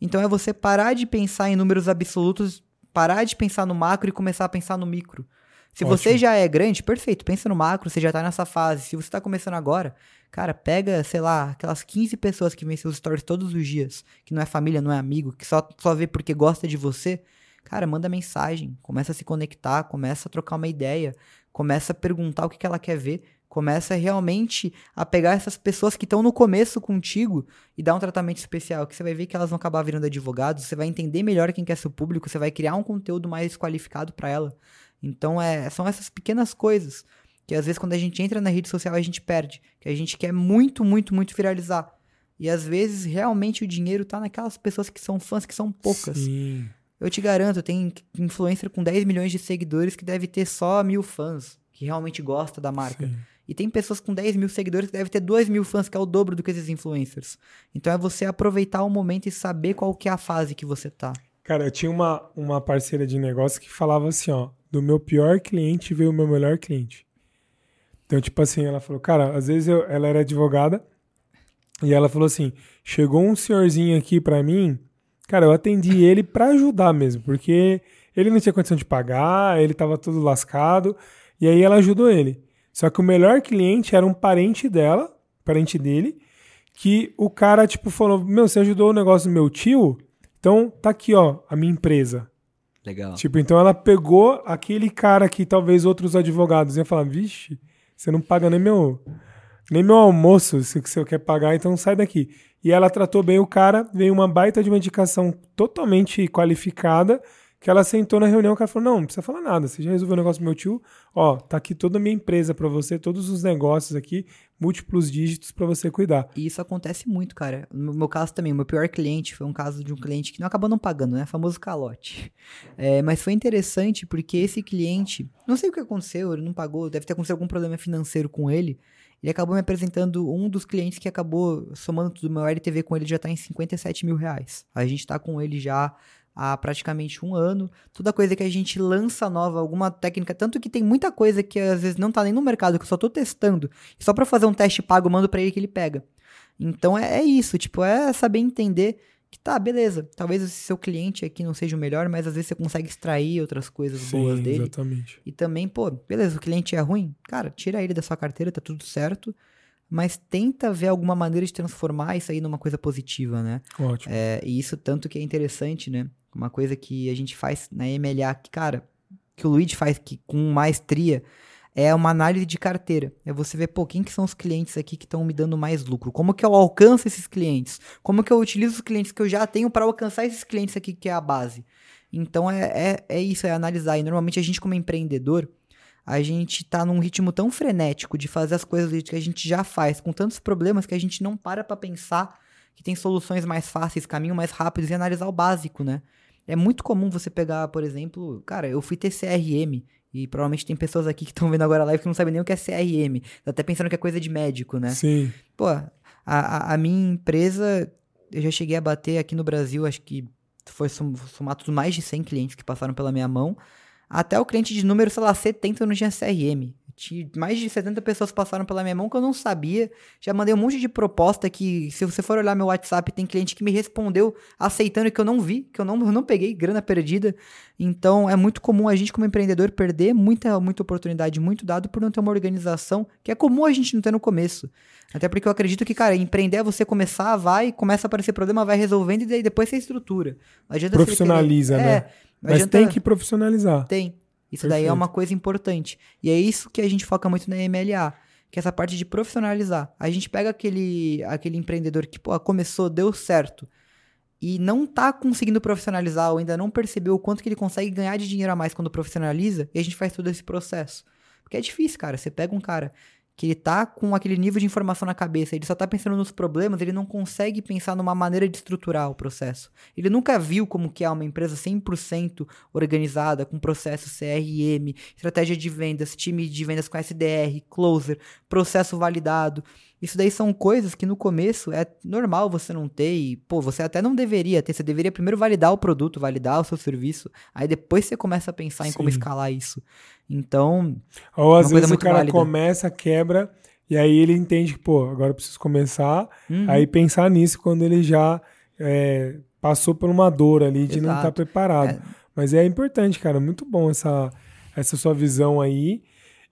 Então é você parar de pensar em números absolutos, parar de pensar no macro e começar a pensar no micro. Se você Ótimo. já é grande, perfeito, pensa no macro, você já tá nessa fase. Se você tá começando agora, cara, pega, sei lá, aquelas 15 pessoas que veem seus stories todos os dias, que não é família, não é amigo, que só, só vê porque gosta de você. Cara, manda mensagem, começa a se conectar, começa a trocar uma ideia, começa a perguntar o que, que ela quer ver, começa realmente a pegar essas pessoas que estão no começo contigo e dar um tratamento especial, que você vai ver que elas vão acabar virando advogados, você vai entender melhor quem quer ser o público, você vai criar um conteúdo mais qualificado para ela. Então, é, são essas pequenas coisas que às vezes quando a gente entra na rede social a gente perde, que a gente quer muito, muito, muito viralizar. E às vezes realmente o dinheiro tá naquelas pessoas que são fãs, que são poucas. Sim. Eu te garanto, tem influencer com 10 milhões de seguidores que deve ter só mil fãs, que realmente gosta da marca. sim. E tem pessoas com 10 mil seguidores que deve ter 2 mil fãs, que é o dobro do que esses influencers. Então é você aproveitar o momento e saber qual que é a fase que você tá. Cara, eu tinha uma, uma parceira de negócio que falava assim, ó, do meu pior cliente veio o meu melhor cliente. Então, tipo assim, ela falou, cara, às vezes eu- ela era advogada e ela falou assim, chegou um senhorzinho aqui pra mim, cara, eu atendi ele pra ajudar mesmo, porque ele não tinha condição de pagar, ele tava tudo lascado, e aí ela ajudou ele. Só que o melhor cliente era um parente dela, parente dele, que o cara, tipo, falou, meu, você ajudou o negócio do meu tio? Então, tá aqui, ó, a minha empresa. Legal. Tipo, então ela pegou aquele cara que talvez outros advogados iam falar, vixe, você não paga nem meu, nem meu almoço se você quer pagar, então sai daqui. E ela tratou bem o cara, veio uma baita de uma indicação totalmente qualificada, que ela sentou na reunião, o cara falou, não, não precisa falar nada, você já resolveu o negócio do meu tio, ó, tá aqui toda a minha empresa pra você, todos os negócios aqui, múltiplos dígitos pra você cuidar. E isso acontece muito, cara. No meu caso também, o meu pior cliente foi um caso de um cliente que não acabou não pagando, né? Famoso calote. É, mas foi interessante porque esse cliente, não sei o que aconteceu, ele não pagou, deve ter acontecido algum problema financeiro com ele. Ele acabou me apresentando um dos clientes que acabou somando tudo. Meu LTV com ele já tá em 57 mil reais. A gente tá com ele já há praticamente um ano. Toda coisa que a gente lança nova, alguma técnica, tanto que tem muita coisa que às vezes não tá nem no mercado, que eu só tô testando. Só pra fazer um teste pago, eu mando pra ele que ele pega. Então é, é isso, tipo, é saber entender que tá, beleza. Talvez esse seu cliente aqui não seja o melhor, mas às vezes você consegue extrair outras coisas boas Sim, dele. exatamente. E também, pô, beleza, o cliente é ruim, cara, tira ele da sua carteira, tá tudo certo. Mas tenta ver alguma maneira de transformar isso aí numa coisa positiva, né? Ótimo. É, e isso tanto que é interessante, né? Uma coisa que a gente faz na MLA, que, cara, que o Luigi faz que, com maestria, é uma análise de carteira. É você ver, pô, quem que são os clientes aqui que estão me dando mais lucro? Como que eu alcanço esses clientes? Como que eu utilizo os clientes que eu já tenho para alcançar esses clientes aqui, que é a base? Então é, é, é isso, é analisar. E normalmente a gente, como empreendedor, a gente tá num ritmo tão frenético de fazer as coisas que a gente já faz, com tantos problemas que a gente não para pra pensar que tem soluções mais fáceis, caminhos mais rápidos e analisar o básico, né? É muito comum você pegar, por exemplo, cara, eu fui ter CRM e provavelmente tem pessoas aqui que estão vendo agora a live que não sabem nem o que é CRM, tá até pensando que é coisa de médico, né? Sim. Pô, a, a, a minha empresa, eu já cheguei a bater aqui no Brasil, acho que foi sum- somar tudo mais de 100 clientes que passaram pela minha mão. Até o cliente de número, sei lá, 70 eu não tinha CRM. Mais de 70 pessoas passaram pela minha mão que eu não sabia. Já mandei um monte de proposta que, se você for olhar meu WhatsApp, tem cliente que me respondeu aceitando que eu não vi, que eu não, eu não peguei, grana perdida. Então é muito comum a gente, como empreendedor, perder muita, muita oportunidade, muito dado por não ter uma organização que é comum a gente não ter no começo. Até porque eu acredito que, cara, empreender é você começar, vai, começa a aparecer problema, vai resolvendo e daí depois você estrutura. Profissionaliza, querer- né? É, não Mas adianta- tem que profissionalizar. tem. Isso daí é Perfeito. uma coisa importante. E é isso que a gente foca muito na MLA, que é essa parte de profissionalizar. A gente pega aquele, aquele empreendedor que, pô, começou, deu certo. e não tá conseguindo profissionalizar ou ainda não percebeu o quanto que ele consegue ganhar de dinheiro a mais quando profissionaliza, e a gente faz todo esse processo. Porque é difícil, cara. Você pega um cara que ele tá com aquele nível de informação na cabeça, ele só tá pensando nos problemas, ele não consegue pensar numa maneira de estruturar o processo. Ele nunca viu como que é uma empresa 100% organizada, com processo CRM, estratégia de vendas, time de vendas com SDR, closer, processo validado. Isso daí são coisas que no começo é normal você não ter e, pô, você até não deveria ter. Você deveria primeiro validar o produto, validar o seu serviço. Aí depois você começa a pensar em como escalar isso. Então. Ou às vezes o cara válida. começa, quebra, e aí ele entende que, pô, agora eu preciso começar. Uhum. Aí pensar nisso quando ele já é, passou por uma dor ali de Exato. não estar tá preparado. É. Mas é importante, cara. Muito bom essa, essa sua visão aí.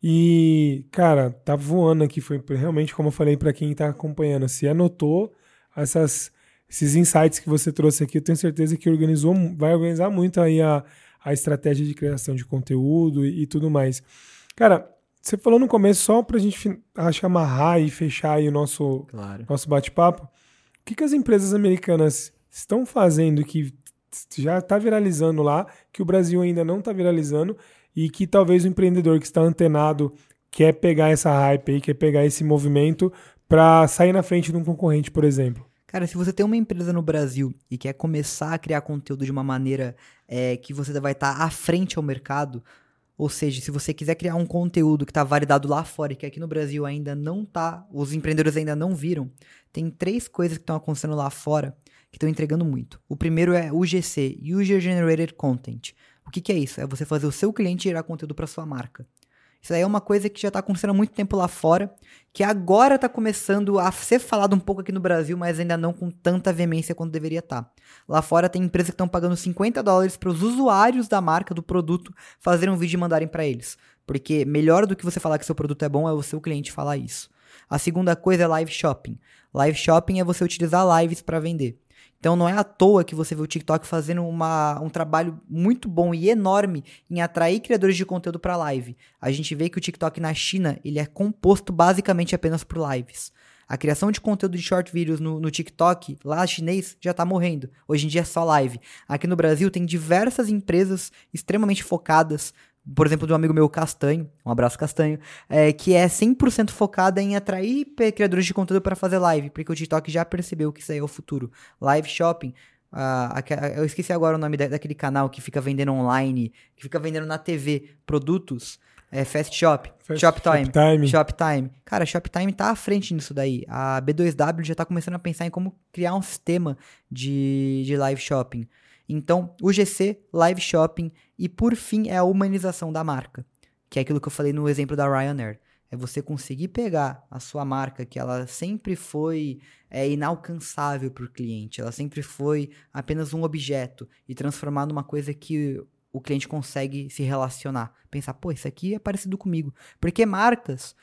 E, cara, tá voando aqui. Foi realmente, como eu falei para quem tá acompanhando, se anotou essas, esses insights que você trouxe aqui, eu tenho certeza que organizou, vai organizar muito aí a, a estratégia de criação de conteúdo e, e tudo mais. Cara, você falou no começo, só pra gente acho, amarrar e fechar aí o nosso, claro. nosso bate-papo. O que, que as empresas americanas estão fazendo que já está viralizando lá, que o Brasil ainda não está viralizando e que talvez o empreendedor que está antenado quer pegar essa hype aí, quer pegar esse movimento para sair na frente de um concorrente, por exemplo? Cara, se você tem uma empresa no Brasil e quer começar a criar conteúdo de uma maneira é, que você vai estar tá à frente ao mercado, ou seja, se você quiser criar um conteúdo que está validado lá fora e que aqui no Brasil ainda não tá, os empreendedores ainda não viram, tem três coisas que estão acontecendo lá fora que estão entregando muito. O primeiro é UGC, User Generated Content. Que, que é isso? É você fazer o seu cliente gerar conteúdo para sua marca. Isso aí é uma coisa que já está acontecendo há muito tempo lá fora, que agora está começando a ser falado um pouco aqui no Brasil, mas ainda não com tanta veemência quanto deveria estar. Tá. Lá fora tem empresas que estão pagando 50 dólares para os usuários da marca, do produto, fazerem um vídeo e mandarem para eles. Porque melhor do que você falar que seu produto é bom é o seu cliente falar isso. A segunda coisa é live shopping. Live shopping é você utilizar lives para vender. Então não é à toa que você vê o TikTok fazendo uma, um trabalho muito bom e enorme em atrair criadores de conteúdo para live. A gente vê que o TikTok na China ele é composto basicamente apenas por lives. A criação de conteúdo de short videos no, no TikTok, lá chinês, já está morrendo. Hoje em dia é só live. Aqui no Brasil tem diversas empresas extremamente focadas por exemplo, de um amigo meu, Castanho, um abraço Castanho, é, que é 100% focada em atrair criadores de conteúdo para fazer live, porque o TikTok já percebeu que isso aí é o futuro. Live shopping, eu esqueci agora o nome da, daquele canal que fica vendendo online, que fica vendendo na TV produtos, é Fast Shop, Fast Shoptime, Shoptime. Shoptime. Cara, Shoptime tá à frente nisso daí. A B2W já tá começando a pensar em como criar um sistema de, de live shopping. Então, o GC, live shopping e por fim é a humanização da marca, que é aquilo que eu falei no exemplo da Ryanair. É você conseguir pegar a sua marca, que ela sempre foi é, inalcançável para o cliente, ela sempre foi apenas um objeto, e transformar numa coisa que o cliente consegue se relacionar. Pensar, pô, isso aqui é parecido comigo. Porque marcas,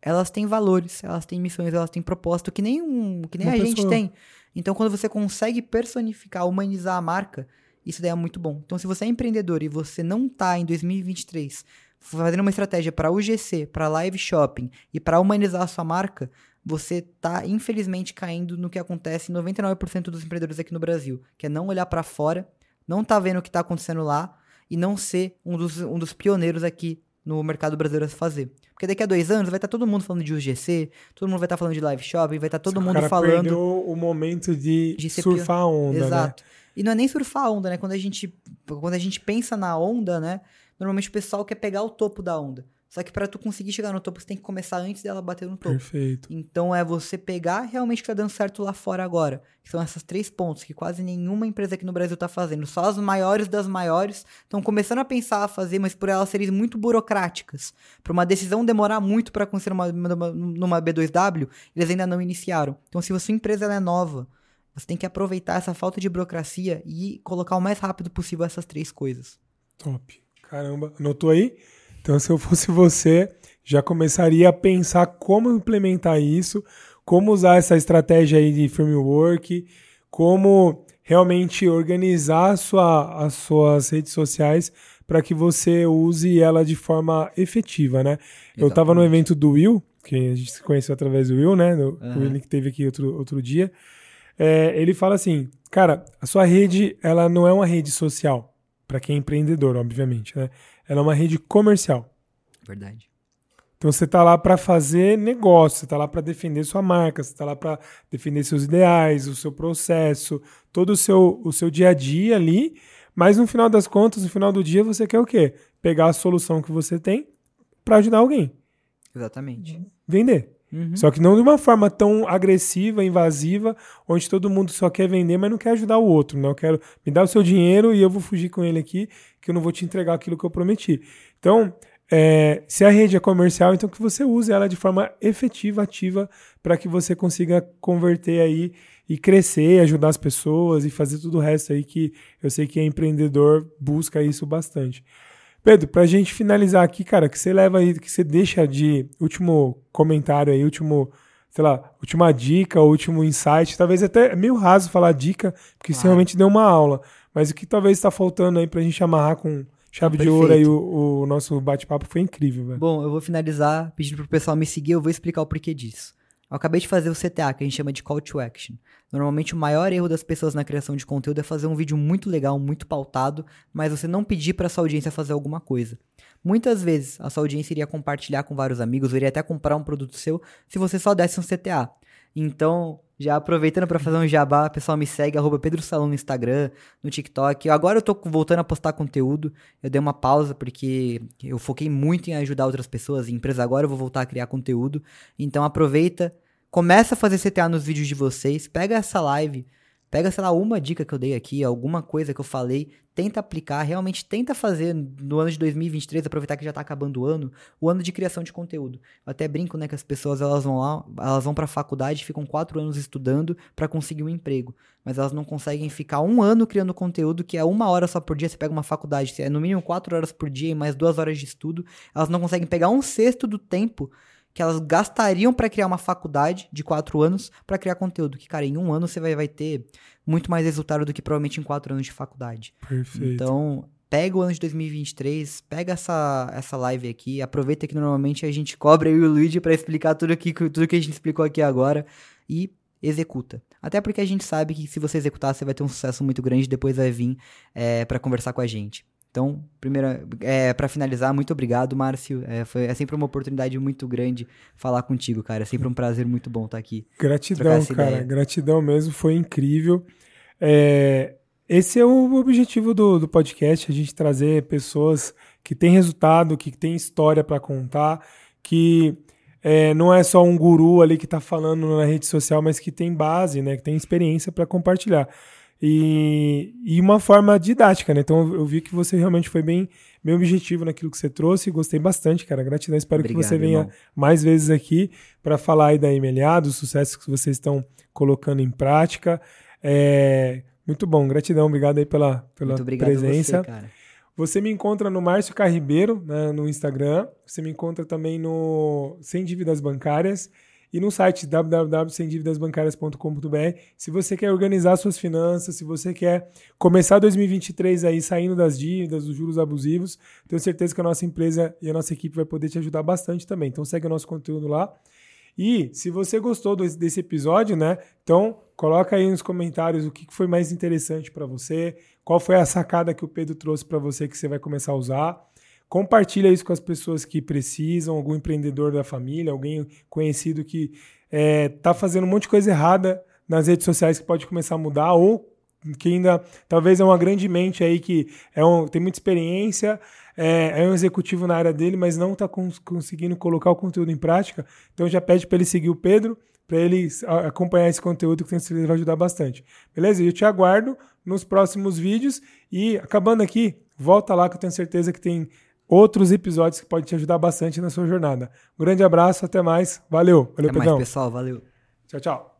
elas têm valores, elas têm missões, elas têm propósito que nem, um, que nem a pessoa. gente tem. Então, quando você consegue personificar, humanizar a marca, isso daí é muito bom. Então, se você é empreendedor e você não está em 2023 fazendo uma estratégia para UGC, para live shopping e para humanizar a sua marca, você está infelizmente caindo no que acontece em 99% dos empreendedores aqui no Brasil, que é não olhar para fora, não tá vendo o que está acontecendo lá e não ser um dos, um dos pioneiros aqui no mercado brasileiro a se fazer. Porque daqui a dois anos vai estar tá todo mundo falando de UGC, todo mundo vai estar tá falando de live shopping, vai estar tá todo mundo cara falando. Perdeu o momento de, de surfar a onda, né? Exato. Né? E não é nem surfar a onda, né? Quando a gente, quando a gente pensa na onda, né? Normalmente o pessoal quer pegar o topo da onda. Só que para tu conseguir chegar no topo, você tem que começar antes dela bater no topo. Perfeito. Então é você pegar realmente o que tá dando certo lá fora agora. Que são essas três pontos que quase nenhuma empresa aqui no Brasil tá fazendo. Só as maiores das maiores estão começando a pensar a fazer, mas por elas serem muito burocráticas. Para uma decisão demorar muito para acontecer numa, numa, numa, B2W, eles ainda não iniciaram. Então se a sua empresa é nova, você tem que aproveitar essa falta de burocracia e colocar o mais rápido possível essas três coisas. Top. Caramba, anotou aí? Então, se eu fosse você, já começaria a pensar como implementar isso, como usar essa estratégia aí de framework, como realmente organizar sua, as suas redes sociais para que você use ela de forma efetiva, né? Exatamente. Eu estava no evento do Will, que a gente se conheceu através do Will, né? Do, uhum. O Will que teve aqui outro, outro dia. é, ele fala assim, cara, a sua rede, ela não é uma rede social, para quem é empreendedor, obviamente, né? Ela é uma rede comercial. Verdade. Então você está lá para fazer negócio, você está lá para defender sua marca, você está lá para defender seus ideais, o seu processo, todo o seu, o seu dia a dia ali. Mas no final das contas, no final do dia, você quer o quê? Pegar a solução que você tem para ajudar alguém. Exatamente. Vender. Uhum. Só que não de uma forma tão agressiva, invasiva, onde todo mundo só quer vender, mas não quer ajudar o outro. Né? Eu quero me dar o seu dinheiro e eu vou fugir com ele aqui, que eu não vou te entregar aquilo que eu prometi. Então, é, se a rede é comercial, então que você use ela de forma efetiva, ativa, para que você consiga converter aí e crescer, ajudar as pessoas e fazer tudo o resto aí que eu sei que é empreendedor busca isso bastante. Pedro, para a gente finalizar aqui, cara, que você leva aí, que você deixa de último comentário aí, último, sei lá, última dica, último insight, talvez até é meio raso falar dica, porque você realmente deu uma aula, mas o que talvez está faltando aí para a gente amarrar com chave de ouro aí o, o nosso bate-papo foi incrível, velho. Bom, eu vou finalizar pedindo pro pessoal me seguir, eu vou explicar o porquê disso. Eu acabei de fazer o CTA, que a gente chama de Call to Action. Normalmente o maior erro das pessoas na criação de conteúdo é fazer um vídeo muito legal, muito pautado, mas você não pedir para sua audiência fazer alguma coisa. Muitas vezes a sua audiência iria compartilhar com vários amigos, iria até comprar um produto seu se você só desse um CTA. Então, já aproveitando para fazer um jabá, pessoal me segue, arroba Pedro Salão no Instagram, no TikTok. Agora eu tô voltando a postar conteúdo. Eu dei uma pausa porque eu foquei muito em ajudar outras pessoas. Em empresa agora eu vou voltar a criar conteúdo. Então aproveita, começa a fazer CTA nos vídeos de vocês, pega essa live, Pega, sei lá, uma dica que eu dei aqui, alguma coisa que eu falei, tenta aplicar, realmente tenta fazer no ano de 2023, aproveitar que já tá acabando o ano, o ano de criação de conteúdo. Eu até brinco, né, que as pessoas elas vão lá, elas vão pra faculdade, ficam quatro anos estudando para conseguir um emprego, mas elas não conseguem ficar um ano criando conteúdo, que é uma hora só por dia, você pega uma faculdade, é no mínimo quatro horas por dia e mais duas horas de estudo, elas não conseguem pegar um sexto do tempo que elas gastariam para criar uma faculdade de quatro anos para criar conteúdo. Que, cara, em um ano você vai, vai ter muito mais resultado do que provavelmente em quatro anos de faculdade. Perfeito. Então, pega o ano de 2023, pega essa, essa live aqui, aproveita que normalmente a gente cobra eu e o Luigi para explicar tudo, aqui, tudo que a gente explicou aqui agora e executa. Até porque a gente sabe que se você executar, você vai ter um sucesso muito grande e depois vai vir é, para conversar com a gente. Então, primeira, é, para finalizar, muito obrigado, Márcio. É, foi, é sempre uma oportunidade muito grande falar contigo, cara. É sempre um prazer muito bom estar aqui. Gratidão, cara. Ideia. Gratidão mesmo, foi incrível. É, esse é o objetivo do, do podcast, a gente trazer pessoas que têm resultado, que têm história para contar, que é, não é só um guru ali que está falando na rede social, mas que tem base, né, que tem experiência para compartilhar e, e uma forma didática, né? Então eu vi que você realmente foi bem, bem objetivo naquilo que você trouxe, gostei bastante, cara. Gratidão, espero Obrigado, que você venha irmão. mais vezes aqui para falar aí da MLA, dos sucessos que vocês estão colocando em prática. É, muito bom, gratidão, obrigado aí pela, pela presença. Você, você, me encontra no Márcio Carribeiro, né, no Instagram. Você me encontra também no Sem Dívidas Bancárias e no site www.semdividasbancarias.com.br. Se você quer organizar suas finanças, se você quer começar 2023 aí saindo das dívidas, dos juros abusivos, tenho certeza que a nossa empresa e a nossa equipe vai poder te ajudar bastante também. Então segue o nosso conteúdo lá. E se você gostou desse episódio, né? Então coloca aí nos comentários o que foi mais interessante para você, qual foi a sacada que o Pedro trouxe para você que você vai começar a usar. Compartilha isso com as pessoas que precisam, algum empreendedor da família, alguém conhecido que está é, tá fazendo um monte de coisa errada nas redes sociais que pode começar a mudar, ou que ainda talvez é uma grande mente aí que é um, tem muita experiência, é, é, um executivo na área dele, mas não está cons conseguindo colocar o conteúdo em prática. Então já pede para ele seguir o Pedro, para ele acompanhar esse conteúdo que tenho certeza vai ajudar bastante. Beleza? Eu te aguardo nos próximos vídeos e acabando aqui, volta lá que eu tenho certeza que tem outros episódios que podem te ajudar bastante na sua jornada. Um grande abraço, até mais. Valeu. Valeu, até Pedrão. mais, pessoal. Valeu. Tchau, tchau.